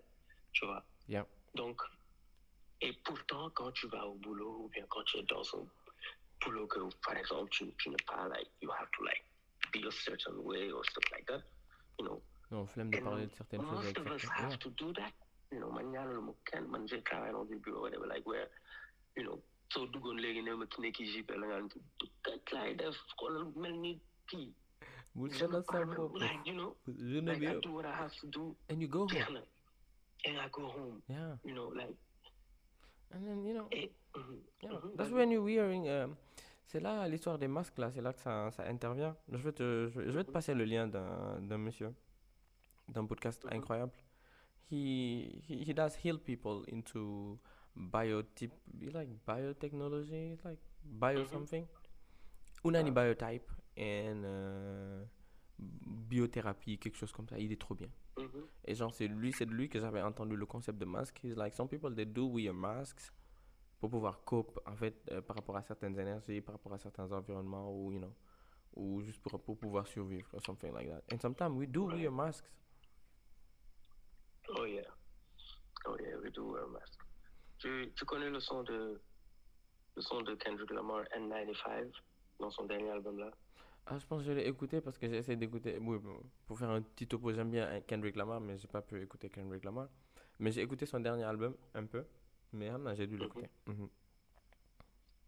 Tu vois? Donc, et pourtant, quand tu vas au boulot ou bien quand tu es dans un boulot que, par exemple, tu, tu n'es pas, like, you have to, like, be a certain way or stuff like that, you know. Non, flemme de parler de certaines choses most of us have Yeah. to do that. You know, man, ñaanal mu kenn man j'ai travaillé dans des bureaux whatever, like where, you know, soo duggoon léegi ne ma ki JP la nga naan kat laay def xoolal mel ni kii. Bul Je ne sa parle- like, you know, like I do what I have to do. And you go home. And I go home, Yeah. you know, like, And then, you know, et, mhm, yeah. mhm, That's when you're wearing. euh, c'est là l'histoire des masques là, c'est là que ça, ça intervient. Je vais te, je vais, je vais te passer le lien d'un monsieur, d'un podcast incroyable. He, he he does heal people into biotype, like biotechnology, like bio Mhm. something? Unani Ah. biotype and euh, biothérapie, quelque chose comme ça. Il est trop bien. mhm, Et genre, c'est lui, c'est de lui que j'avais entendu le concept de masque. He's like, some people, they do wear masks pour pouvoir cope, en fait, euh, par rapport à certaines énergies, par rapport à certains environnements, ou, you know, ou juste pour, pour pouvoir survivre, or something like that. And sometimes we do wear masks. Oh yeah. Oh yeah, we do wear a mask. Tu, tu connais le son de le son de Kendrick Lamar N95 dans son dernier album là? Ah, je pense que je l'ai écouté parce que j'ai essayé d'écouter, oui, pour faire un petit topo, j'aime bien Kendrick Lamar, mais j'ai pas pu écouter Kendrick Lamar. Mais j'ai écouté son dernier album, un peu, mais ah, non, j'ai dû l'écouter. Mhm.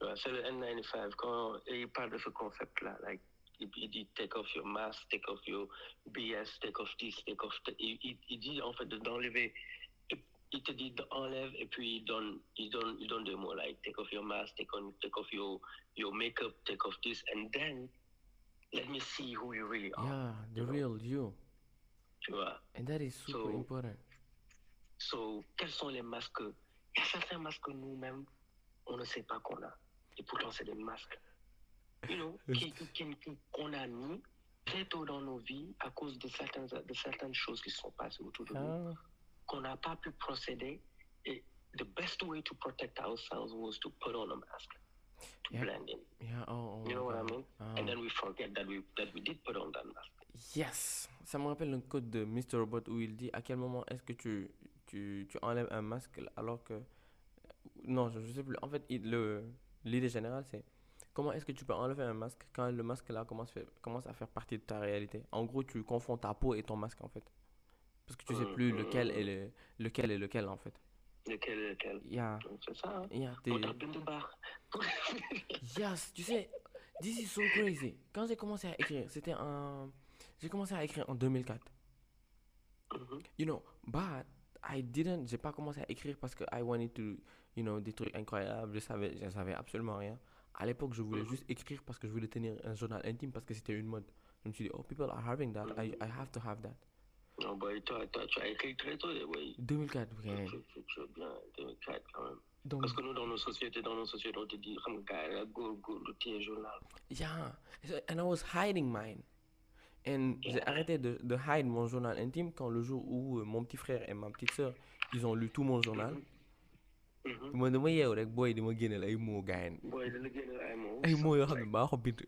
Ouais, c'est le N95 quand il parle de ce concept là, like il, dit take off your mask, take off your BS, take off this, take off. Il, il, il dit en fait de- d'enlever. Il te dit d'enlève et puis il donne, il donne, il donne des mots like take off your mask, take on, take off your your makeup, take off this, and then let me see who you really are. Yeah, the real you. Tu vois? And that is super So- important. So, quels sont les masques Il y a certains masques que nous-mêmes, on ne sait pas qu'on a. Et pourtant, c'est des masques. You know, qu'on a mis très tôt dans nos vies à cause de certaines, de certaines choses qui se sont passées autour de nous, Ah, qu'on n'a pas pu procéder. Et the best way to protect ourselves was to put on a mask, to Yeah. blend in. yeah, oh, oh You know what I God. mean? Ah. And then we forget that we, that we did put on that mask. Yes! Ça me rappelle un code de Mr. Robot où il dit à quel moment est-ce que tu, tu, tu enlèves un masque alors que... Non, je, je sais plus. En fait, l'idée générale, c'est comment est-ce que tu peux enlever un masque quand le masque là commence, fait- commence à faire partie de ta réalité? En gros, tu confonds ta peau et ton masque en fait. Parce que tu sais Mm, plus lequel est le, lequel est lequel en fait. Lequel, lequel? Yeah, C'est ça. Hein? yeah. Yes, tu sais, this is so crazy. Quand j'ai commencé à écrire, c'était en... J'ai commencé à écrire en 2004. Mhm. You know, but I didn't, j'ai pas commencé à écrire parce que I wanted to, you know, des trucs incroyables, je savais, je savais absolument rien. À l'époque, je voulais juste écrire parce que je voulais tenir un journal intime parce que c'était une mode. Je me suis dit, oh, people are having that, I, I have to have that. Non, toi, tu as écrit très tôt, oui. 2004, Tu, ouais. tu, tu, tu es bien, 2004 quand même. Donc, Parce que nous, dans nos sociétés, dans nos sociétés, on te dit, nga gars góor lu téye journal. yeah. And I was hiding mine. And j'ai arrêté de, de hide mon journal intime quand le jour où euh, mon petit frère et ma petite soeur, ils ont lu tout mon journal. Man dama yeew rek booy di ma génneel ay mots gaayen ay mots yoo xam ne maa ko bind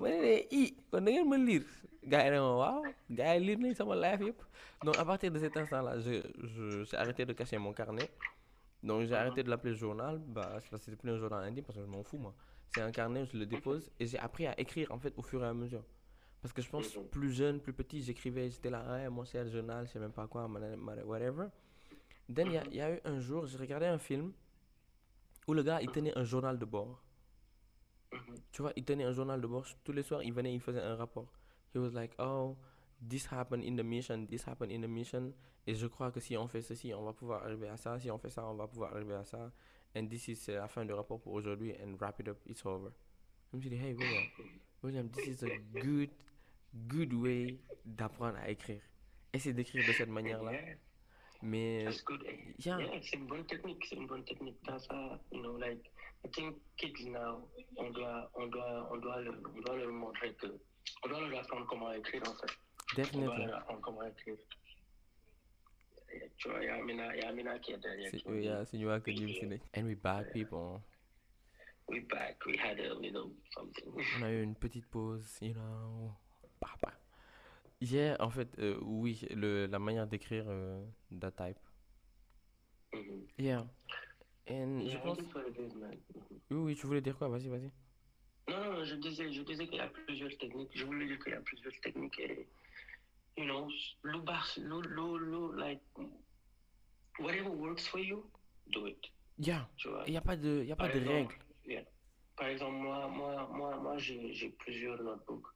ma ne leen i kon da ngeen ma lire. Gars yi ne ma waaw gars yi lire nañ sama life yëpp. Donc à partir de cet instant là je je j'ai arrêté de cacher mon carnet. Donc j'ai arrêté de l'appeler journal bah c'est plus un journal intime parce que je m'en fous moi. C'est un carnet je le dépose et j'ai appris à écrire en fait au fur et à mesure parce que je pense Mhm. plus jeune plus petit j'écrivais j'étais là ouais mon cher journal je sais même pas quoi whatever then il y a- il y, a eu un jour j'ai regardé un film où le gars il tenait un journal de bord Mhm. tu vois, il tenait un journal de bord. Tous les soirs, il venait, il faisait un rapport. He was like, oh, this happened in the mission, this happened in the mission. Et je crois que si on fait ceci, on va pouvoir arriver à ça. Si on fait ça, on va pouvoir arriver à ça. And this is euh, la fin du rapport pour aujourd'hui. And wrap it up, it's over. Je me suis dit, hey, William, William, this is a good, good way d'apprendre à écrire. Essaie d'écrire de cette manière-là. Yeah, Mais, that's good. yeah. Yeah, c'est une bonne technique, c'est une bonne technique. Dans ça, you know, like, I think kids now, on doit, on doit, on doit, leur, on doit leur montrer que, on doit leur apprendre comment écrire en fait. On doit definitely. leur apprendre comment écrire. Et Tu vois, il y a Amina, il y a Amina qui est derrière. C'est qui oui, dit, yeah, c'est nous que Jim Sinek. And we back, people. We back, we had a little something. On a eu une petite pause, you know. Papa. Yeah, en fait, euh, oui, le, la manière d'écrire euh, that type. Mhm. Yeah. And je pense. Oui, oui, tu voulais dire quoi? Vas-y, vas-y. Non, non, je disais, je disais qu'il y a plusieurs techniques. Je voulais dire qu'il y a plusieurs techniques et, you know, like, whatever works for you, do it. Yeah. Il n'y a pas de, y a pas Par de exemple, règles. yeah. Par exemple, moi, moi, moi, moi j'ai plusieurs notebooks.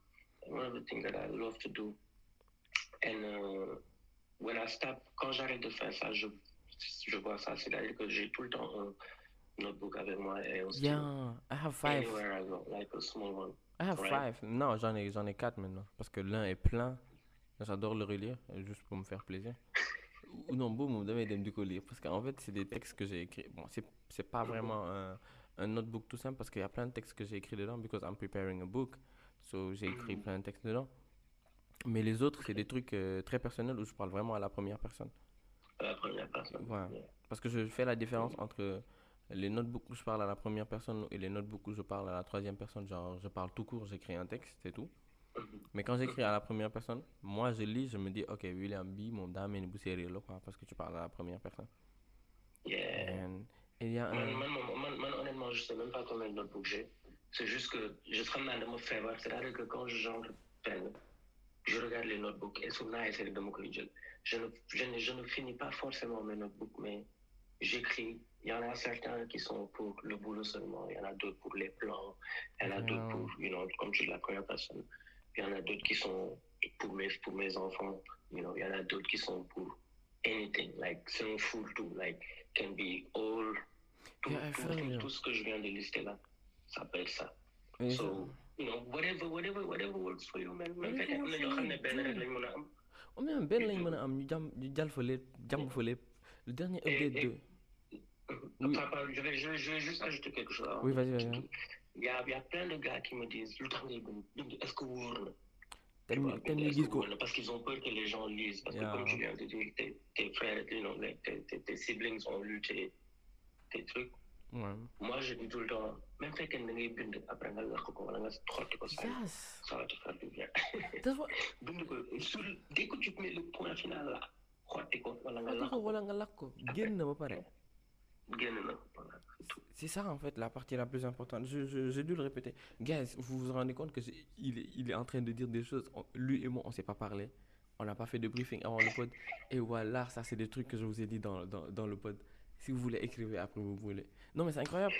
One of the things that I love to do. And uh, when I stop, quand j'arrête de faire ça, je, je vois ça. C'est-à-dire que j'ai tout le temps un notebook avec moi et stylo. Yeah, I have five. Anywhere I go, like a small one. I have Right? five. Non, j'en ai, j'en ai quatre maintenant. Parce que l'un est plein. J'adore le relire, juste pour me faire plaisir. Ou non, boum, dem di ko lire. Parce qu'en fait, c'est des textes que j'ai écrits. Bon, c'est, c'est pas vraiment un, un notebook tout simple parce qu'il y a plein de textes que j'ai écrits dedans because I'm preparing a book. So, j'ai écrit plein de textes dedans. Mais les autres, c'est des trucs euh, très personnels où je parle vraiment à la première personne. La première personne. Ouais. Yeah. Parce que je fais la différence entre les notebooks où je parle à la première personne et les notebooks où je parle à la troisième personne. Genre, je parle tout court, j'écris un texte, c'est tout. Mais quand j'écris à la première personne, moi je lis, je me dis, ok, William B, mon dame est une sérieux là, quoi, parce que tu parles à la première personne. Yeah. And il y a un. man, man, man, man, honnêtement, je sais même pas combien de notebooks j'ai. C'est juste que je serais mal de me faire voir. C'est-à-dire que quand je jongle peine, je regarde les notebooks et souvent, c'est corriger. Je ne, je, ne, je ne finis pas forcément mes notebooks, mais j'écris. Il y en a certains qui sont pour le boulot seulement, il y en a d'autres pour les plans, il y en a d'autres pour, you know, comme je dis, la première personne. Il y en a d'autres qui sont pour mes, pour mes enfants, you know, il y en a d'autres qui sont pour anything, like, c'est un full tout, like, can be all, tout, Yeah, tout, tout, tout ce que je viens de lister là, ça être ça. So, you know, whatever, whatever, whatever works for you, man. Man, Whatever fekk am na works ñoo for xam you, ne benn rek yeah. lañ mën a am. on est un ben lañ mën a am ñu jàmm ñu jàll fa lépp jàmm fa lépp. Le dernier update et- de. Oui. Papa, je vais, je, vais- je vais juste ajouter quelque chose. avant Oui, vas-y, vas-y. Il y a, il y a plein de gars qui me disent, est-ce que na? Parce qu'ils ont peur que les gens lisent. Parce que comme tu viens de dire, tes, tes frères, tes, tes, tes siblings ont lu tes, tes trucs. Ouais. Moi, je dis tout le temps, même fait que da ngay bind, après ko wala nga xotti ko sànni, Yes. ça va te faire du bien. What. dès que tu mets le point final là. C'est ça en fait la partie la plus importante. Je, je- j'ai dû le répéter. Guys, vous vous rendez compte que il, est, il est en train de dire des choses. On- lui et moi, on s'est pas parlé. On n'a pas fait de briefing avant le pod. Et voilà, ça c'est des trucs que je vous ai dit dans, dans, dans le pod. Si vous voulez, écrivez après vous voulez. Non mais c'est incroyable.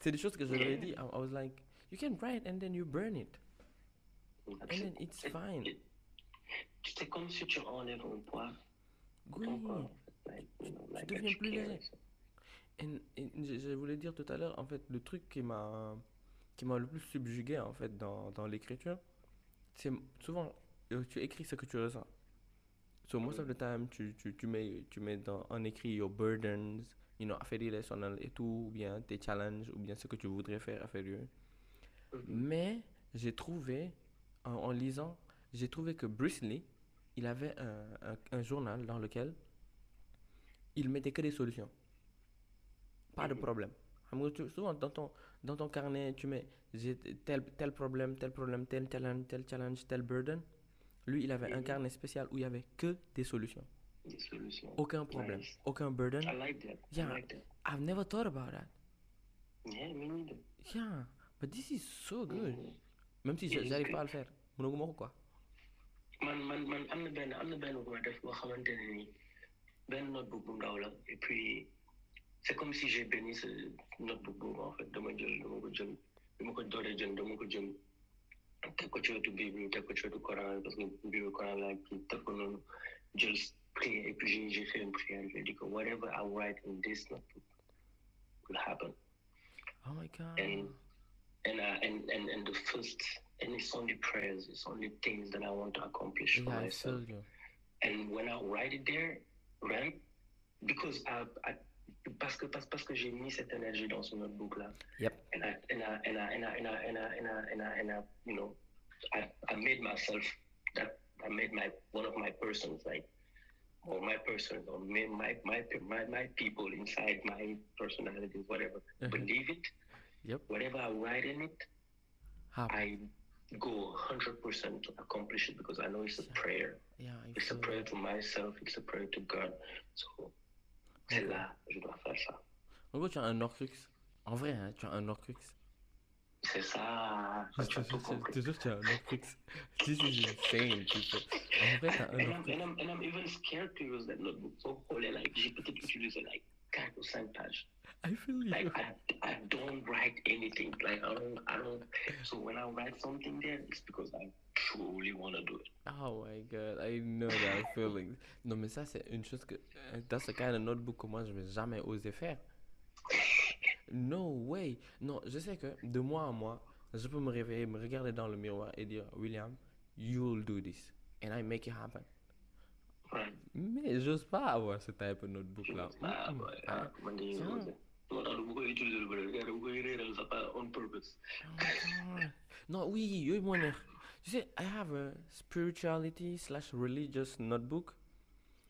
C'est des choses que je leur ai dit. I, I was like, you can write and then you burn it. And then it's fine. c'est comme si tu enlèves un poids Oui. like deviens tu plus léger. and je, je voulais dire tout à l'heure, en fait, le truc qui m'a qui m'a le plus subjugué en fait dans, dans l'écriture, c'est souvent euh, tu écris ce que tu ressens. So most of the time, tu, tu, tu mets, tu mets dans, en écrit your burdens, you know, affaires relationnelles et tout, ou bien tes challenges, ou bien ce que tu voudrais faire, affaires Mhm. Mais j'ai trouvé, en, en lisant, j'ai trouvé que Bruce Lee, il avait un, un- un journal dans lequel il mettait que des solutions. Pas de Mhm. problème. Souvent, dans ton, dans ton carnet, tu mets tel, tel problème, tel problème, tel challenge, tel challenge, tel burden. Lui, il avait un Mhm. carnet spécial où il y avait que des solutions. Des solutions. Aucun problème, Nice. aucun burden. I like that. Yeah. I like that. I've never thought about that. Yeah, me neither. Yeah, but this is so good. Mhm. Même si is j'arrive pas à le faire. mënaguma ko quoi. man man man am na benn am na benn bu ma def boo xamante ne nii benn notebook bu ndaw la et puis c'est comme si j'ai béni ce notebook boobu en fait dama jël dama ko jël dama ko dooree jël dama ko jël teg ko ci wetu Bible teg ko ci wetu Coran parce que Bible Coran laa kii teg ko noonu jël prière et puis j'ai j'ai fait une prière je dis que whatever I write in this notebook will happen Oh my god. And- and uh, and and and the first and it's only prayers it's only things that I want to accomplish for yeah, myself. And when I write it there, right? Because I, I parce que parce, parce que j'ai mis cette énergie dans ce notebook là. Yep. And I and I and I and I and I and I and I and I, and I you know, I I made myself that I made my one of my persons like or my person or my my my my, my people inside my personality whatever Mhm. believe it. Yep. Whatever I write in it, Happen. I go 100% to accomplish it because I know it's a prayer. Yeah, I It's a prayer to myself, it's a prayer to God. So, c'est Ok. là, je dois faire ça. En gros, tu as un Horcrux. En vrai, hein, tu as un Horcrux. C'est ça. Je Tu as tout tu as un Horcrux. This is insane, people. En vrai, tu as un And I'm, Horcrux. and, I'm, and I'm even scared to use that notebook. So, holy, like, j'ai peut-être utilisé like 4 ou 5 pages. I feel you. Like, I, I don't write anything. Like, I don't, I don't. So, when I write something there, it's because I truly want to do it. Oh my god, I know that feeling. Non, mais ça, c'est une chose que. That's the kind of notebook que moi, je vais jamais oser faire. No way. Non, je sais que de moi à moi, je peux me réveiller, me regarder dans le miroir et dire, William, you'll do this. And I make it happen. Right. Mais j'ose pas avoir ce type de notebook là. Ah, ouais, Ah, on purpose. Non, oui, moo neex. Tu sais, I have a spirituality slash religious notebook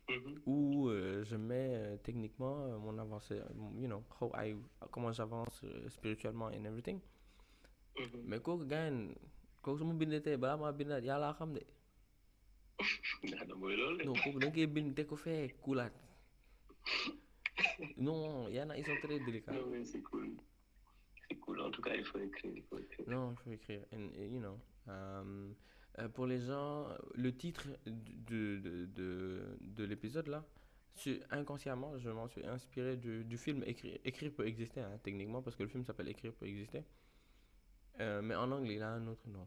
Mhm. où euh, je mets euh, techniquement euh, mon avancée, euh, you know, how I, comment j'avance euh, spirituellement and everything. Mhm. Mais kooku gaañ kooku su ma bindee tey balaa maa bindaat yàlla xam de. Ndax da mooy loolu de. Non, kooku da nga koy bind te ko fee kuulaat. Non, y en a, ils sont très délicats. Non, mais c'est cool. C'est cool. En tout cas, il faut écrire. Il faut écrire. Non, il faut écrire. And, you know, euh, pour les gens, le titre de, de, de, de l'épisode là, inconsciemment, je m'en suis inspiré du, film Écrire, peut exister, hein, techniquement, parce que le film s'appelle Écrire peut exister. Euh, mais en anglais, il a un autre nom.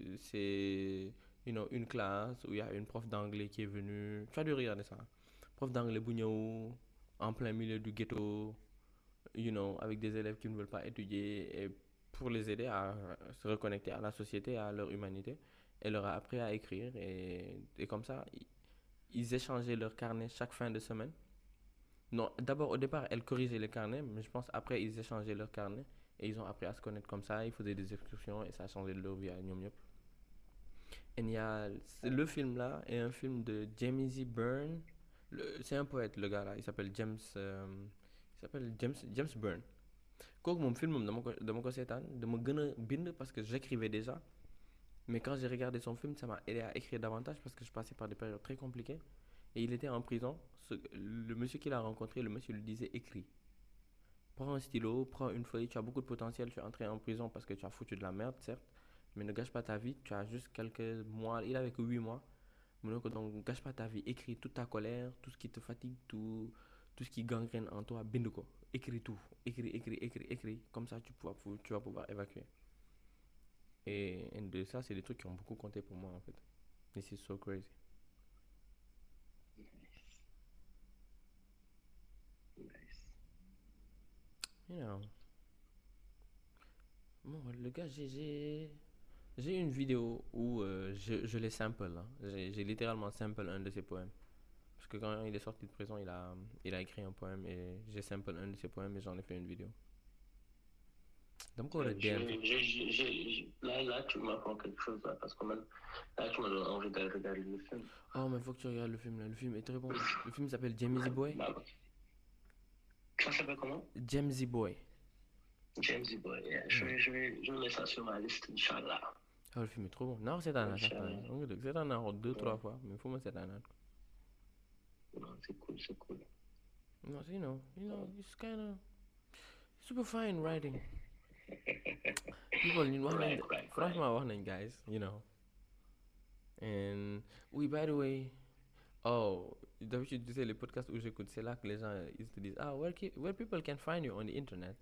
Euh, C'est you know, une classe où il y a une prof d'anglais qui est venue. Tu as dû regarder ça. Prof d'anglais ñëw en plein milieu du ghetto, you know, avec des élèves qui ne veulent pas étudier et pour les aider à se reconnecter à la société, à leur humanité. Elle leur a appris à écrire et, et comme ça, ils échangeaient leurs carnets chaque fin de semaine. Non, d'abord au départ, elle corrigeait les carnets, mais je pense après, ils échangeaient leurs carnets et ils ont appris à se connaître comme ça. Ils faisaient des excursions et ça a changé leur vie à ñoom ñëpp. Et il y a le film là est un film de James E. Byrne. C'est un poète, le gars là. Il s'appelle James. euh, James James Byrne. Kooku moom film moom dama ko dama ko seetaan dama gën parce que j'écrivais déjà. Mais quand j'ai regardé son film ça m'a aidé à écrire davantage parce que je passais par des périodes très compliquées. Et il était en prison. Le monsieur qu'il a rencontré le monsieur lui disait écris. Prends un stylo prends une feuille tu as beaucoup de potentiel tu es entré en prison parce que tu as foutu de la merde certes. Mais ne gâche pas ta vie tu as juste quelques mois il avait que 8 mois. Mu ne donc gâche pas ta vie écris. Toute ta colère tout ce qui te fatigue tout tout ce qui gangrène en toi bind écris tout écris écris écris écris comme ça tu, pourras, pou- tu vas pouvoir évacuer et, de ça c'est des trucs qui ont beaucoup compté pour moi en fait this is so crazy Nice. you know bon le gars GG J'ai une vidéo où euh, je, je les sample. hein. J'ai j'ai littéralement sample un de ses poèmes. Parce que quand il est sorti de prison, il a, il a écrit un poème et j'ai sample un de ses poèmes et j'en ai fait une vidéo. Donc, on Euh, est Là, là, tu m'apprends quelque chose, là, parce que même, là, tu m'as donné envie de regarder le film. Oh, mais faut que tu regardes le film là. Le film est très bon. Le film s'appelle Jamesy Boy. Bah. Ça s'appelle comment? Jamesy Boy. James Z. Boy. yeah. Je, vais, je, vais, je vais mettre ça sur ma liste, Inch'Allah. Oh, le film est trop bon. Non, c'est un Inch'Allah. an. C'est un an deux, trois fois. Mais faut moi c'est un C'est cool, c'est cool. No, you know, you know, it's kind of super fine writing. People, you know, Right, right, wax guys, you know. And oui, by the way, oh, d'habitude, tu sais, les podcasts où j'écoute, c'est là que les gens ils te disent, ah, where, ki- where people can find you on the internet.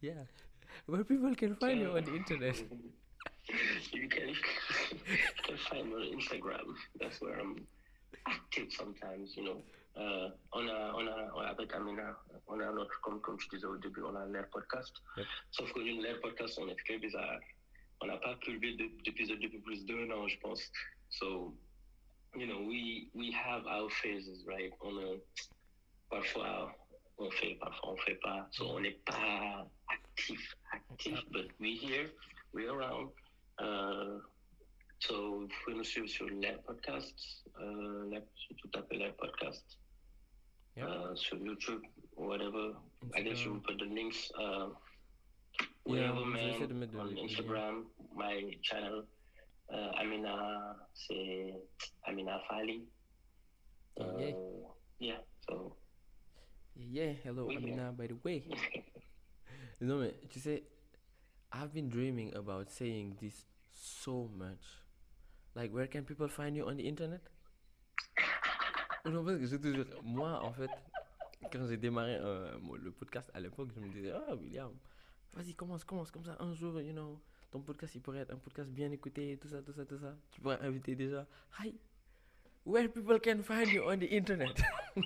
Yeah, where people can find you on the internet. you can, you can find me on Instagram. That's where I'm active sometimes, you know. Euh, on a, on a, on a, avec Amina, on a notre, comme, comme tu disais au début, on a l'air podcast. Yep. Sauf que nous, l'air podcast, on est très bizarre. On n'a pas publié de- d'épisode depuis plus d'un an, je pense. So, you know, we, we have our phases, right? On a, parfois, on fait, parfois, on fait pas. So, on n'est pas actif, actif, but we here, we around. Euh, so, vous pouvez nous suivre sur l'air podcast, euh, tout appelé l'air podcast. Yep. Uh, sur YouTube, whatever. I guess you will put the links. Uh, Yeah, wherever, je vais essayer de man, on. Instagram, my channel. Uh, Amina, c'est Amina Fali. Yeah, yeah. Uh, yeah, so. Yeah, hello, Oui. Amina, by the way. Non, mais tu sais, I've been dreaming about saying this so much. Like, where can people find you on the internet? Je te jure, moi, en fait, quand j'ai démarré euh, le podcast à l'époque, je me disais, ah, William, vas-y, commence, commence comme ça. Un jour, you know, ton podcast, il pourrait être un podcast bien écouté, tout ça, tout ça, tout ça. Tu pourrais inviter déjà. Hi, where people can find you on the internet?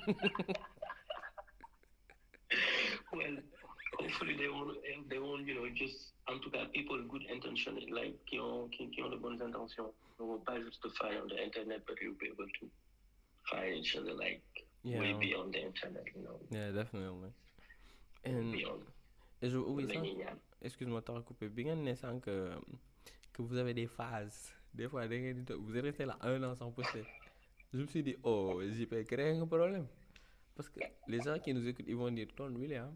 well, hopefully they won't, they won't, you know, just, en tout cas, people good intention, like, qui ont, qui, qui ont de bonnes intentions, ne vont pas juste te find on the internet, but you'll be able to find each other, like, way Yeah. beyond the internet, you know, Yeah, definitely. And, beyond et je, oui, ça, excuse-moi, t'as recoupé. Bi ngeen ne sànq que, que vous avez des phases. Des fois, vous êtes resté là un an sans poster. Je me suis dit, oh, JP créé un problème. Parce que les gens qui nous écoutent, ils vont dire, ton William,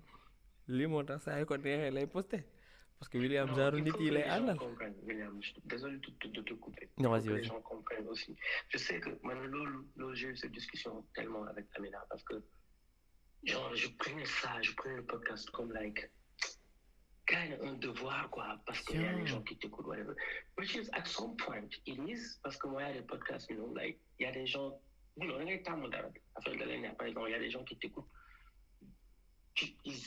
lii moo tax saa yu ko neexee lay. Parce que William, Non, il nit yi que lay àndal. William. Je- Désolé de, te couper. Non, vas-y, que les vas-y. gens comprennent aussi. Je sais que maintenant, lolo- lolo, j'ai eu cette discussion tellement avec Amina parce que genre, je prenais ça, je prenais le podcast comme like kind of un devoir quoi parce qu'il y a des gens qui t'écoutent whatever. Which is at some point it is parce que moi il y a des podcasts, you know, like il y a des gens, you know, les temps modernes, afin de l'année, par exemple, il y a des gens qui t'écoutent. Ils,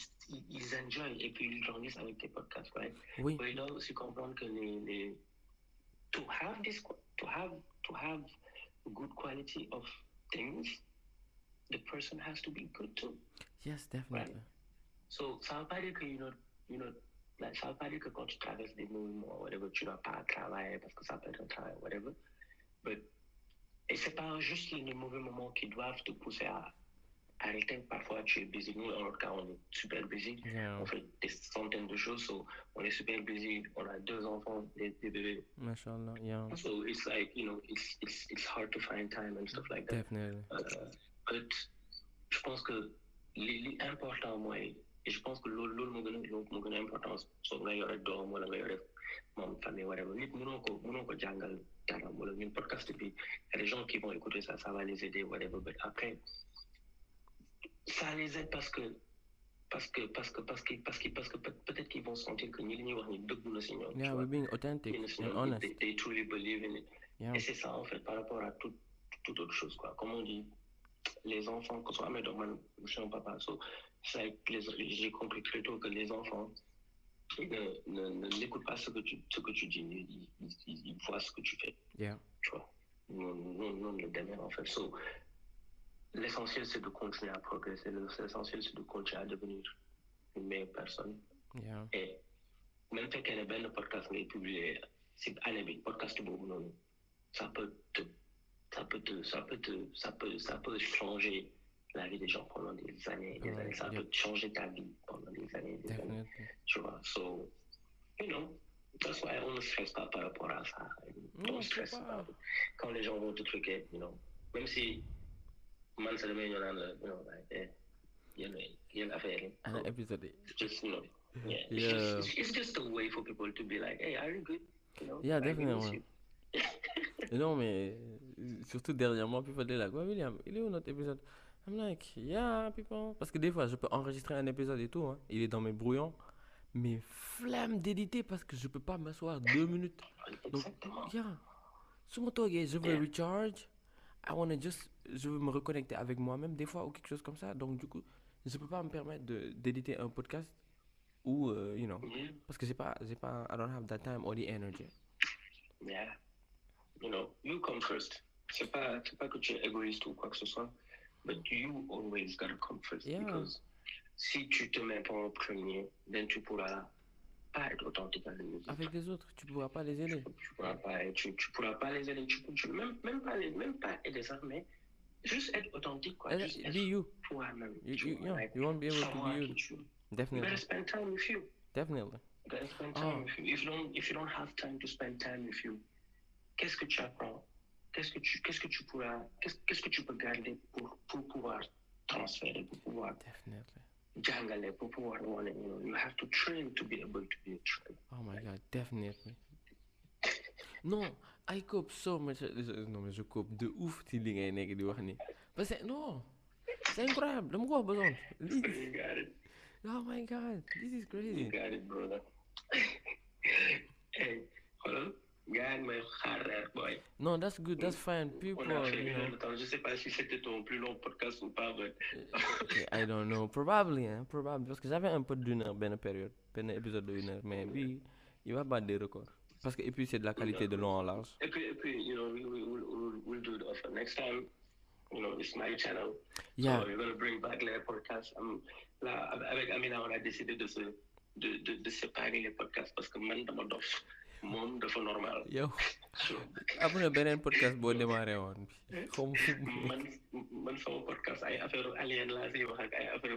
ils, enjoy et puis ils grandissent avec tes podcasts, right? Oui, Mais doit aussi comprendre que les, les to have this to have to have good quality of things, the person has to be good too. yes, definitely. So ça veut pas dire que you know, you know, like, ça veut pas dire que quand tu traverses des mouvements, whatever, tu n'as pas travailler parce que ça peut être un travail, whatever. But et c'est pas juste les mauvais moments qui doivent te pousser à arrêter. Parfois tu es busy. Nous, en notre cas, on est super busy. Yeah, On fait des centaines de choses. So, on est super busy. On a deux enfants, des, des bébés. mashallah, yeah, So it's like, you know, it's, it's, it's hard to find time and stuff like that. definitely. Euh, but je pense que l'important, moi, et je pense que loolu loolu moo gën a moo gën a importance soo nga yore doom wala nga yore moom famille whatever nit mënoo ko mënoo ko jàngal dara wala ñun podcast bi y a des gens qui vont écouter ça ça va les aider whatever but après ça les aide parce que parce que parce que parce que parce que parce que peut- peut-être qu'ils vont sentir que ñi li ñuy wax ni dëggu na si ñoom Yeah, we're being authentic and honest. they, they truly believe in it Yeah, et c'est ça, en fait, par rapport à tout, toute autre chose, quoi. Comme on dit, les enfants, quand on soit donc, man, je suis un papa, so, les- j'ai compris très tôt que les enfants ne, ne, n'écoutent pas ce que tu, ce que tu dis, ils, ils, ils- ils voient ce que tu fais, yeah, tu vois. Non, non, non, le dernier, en fait. So, l'essentiel, c'est de continuer à progresser, l'essentiel, c'est de continuer à devenir une meilleure personne. yeah. Et même y a un podcast, si année bi podcast boobu noonu ça peut te ça peut te ça peut te ça peut ça peut changer la vie des gens pendant des années et des Ouais, années ça yeah. peut changer ta vie pendant des années et des années Definitely. tu vois so you know that's why on ne stresse pas par rapport à ça Non, don't faut stress pas. quand les gens vont te truquer you know même si man sa damay ñëw naan la you know like eh yéen yéen affaire yi Ana episode yi. it's just you know yeah, it's, Yeah. Just, it's, it's just a way for people to be like hey are you good? You know Yeah, definitely. Non, mais surtout dernièrement, people are like, ouais, William, il est où notre épisode? I'm like, yeah, people. Parce que des fois, je peux enregistrer un épisode et tout, hein. Il est dans mes brouillons. Mais flemme d'éditer parce que je peux pas m'asseoir deux minutes. Donc, yeah. Sur mon toge, je veux recharge. I wanna just, je veux me reconnecter avec moi-même des fois ou quelque chose comme ça. Donc, du coup, je peux pas me permettre de d'éditer un podcast ou, euh, you know, Yeah. parce que j'ai pas, j'ai pas, I don't have that time or the energy. Yeah. You know, you come first. C'est pas, c'est pas que tu es égoïste ou quoi que ce soit, but you always gotta come first. Yeah. Because si tu te mets pas en premier, then tu pourras pas être authentique avec les autres. Avec les autres, tu pourras pas les aider. Tu pourras pas, tu, tu pourras pas les aider. Tu, tu même, même pas les, même pas aider ça, mais juste être authentique, quoi. Uh, Juste Be you. toi-même. You, you, vois, yeah, like, you won't be able to be you. You Definitely. gotta spend time with you. Definitely. You gotta spend time with you. If you don't, if you don't have time to spend time with you, qu'est-ce que tu apprends? Qu'est-ce que tu, qu'est-ce que tu pourras, qu'est-ce, qu'est-ce que tu peux garder pour, pour pouvoir transférer, pour pouvoir Definitely. Jangale, pour pouvoir wane, you know, you have to train to be able to be a trainer. Oh my god, definitely. Non, I cope so much. je- Non, mais je cope de ouf ci li ngay nekk di wax ni. Parce que non, c'est incroyable. dama ko wax ba sonn. Lii- You got it. Oh my god, this is You crazy. got it, brother. hey, xoolal, gars yi may xaar reer, boy. No, that's good, that's fine. People, On a fait you une heure know. de temps. Je sais pas si c'était ton plus long podcast ou pas, but Okay, I don't know. Probably, hein, probably. Parce que j'avais un peu d'une heure, benn période, benn épisode de une heure, mais bii, il va battre des records. Parce que, et puis, c'est de la qualité de long en large. Et puis, et puis, you know, we, we, we'll, we'll, we'll do it often. Next time, you know, it's my channel. Yeah. So we're going to bring back les podcasts. Um, là, avec Amina, on a décidé de se, de, de, de séparer les podcasts parce que man, dama dof. Moom dafa normal. Yow, am na beneen podcast boo démarré woon bi. Xaw ma fu mu nekk. man, man sama podcast ay affaire alien laa siy wax ak ay affaire,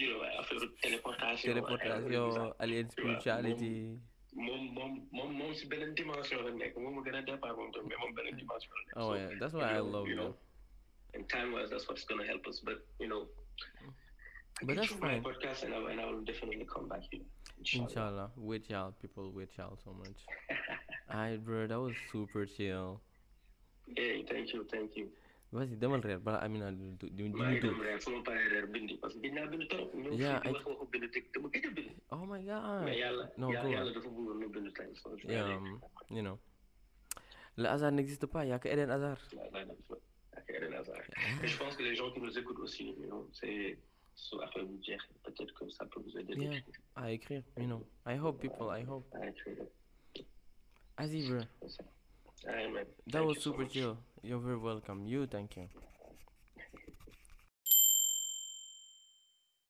you know, ay affaire téléportation. téléportation, alien spirituality. moom moom moom moom si beneen dimension la nekk moom mu gën a départ moom tamit mais moom beneen dimension la nekk. Oh yeah, that's why I love you know. And time wise, that's what's going to help us. But, you know, But that's fine. podcast I, and I will definitely come back here. Inshallah. Inshallah, wait y'all, people, wait y'all so much. Alright, bro, that was super chill. Hey, thank you, thank you. Vas-y, demal reer bala Amina di di di ngi dóor. su ma paree reer bindi parce que gëj bind trop. ñëw Yeah, fii di I- wax waxu bind te dama gëj a bind. Oh my god. No, yàlla yàlla dafa bëggoon ñu bind tey. so je vais Yeah, um, you know. Le hasard n'existe pas, n'y a que Eden Hazard. Là, là, ak Eden Hazard. Et je pense que les gens qui nous écoutent aussi, you know, c'est affaire bu jeex peut-être que ça peut vous aider. Yeah. À écrire, you know. I hope people, I hope. à écrire. Vas-y, bro. Man. That Thank was you so super much. chill. You're very welcome. You, thank you.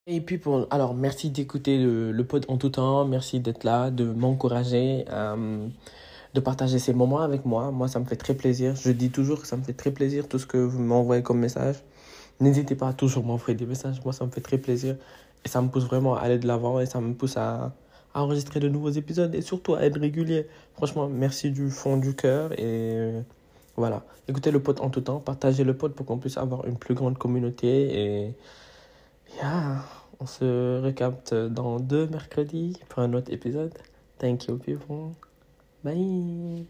Hey people, alors merci d'écouter le, le pod en tout temps, merci d'être là, de m'encourager, euh, de partager ces moments avec moi. Moi, ça me fait très plaisir. Je dis toujours que ça me fait très plaisir tout ce que vous m'envoyez comme message. N'hésitez pas à toujours m'envoyer des messages, moi ça me fait très plaisir et ça me pousse vraiment à aller de l'avant et ça me pousse à, enregistrer de nouveaux épisodes et surtout à être régulier. Franchement, merci du fond du cœur et euh, voilà. Écoutez le pod en tout temps, partagez le pod pour qu'on puisse avoir une plus grande communauté et yeah, on se recapte dans deux mercredis pour un autre épisode. Thank you people. Bye.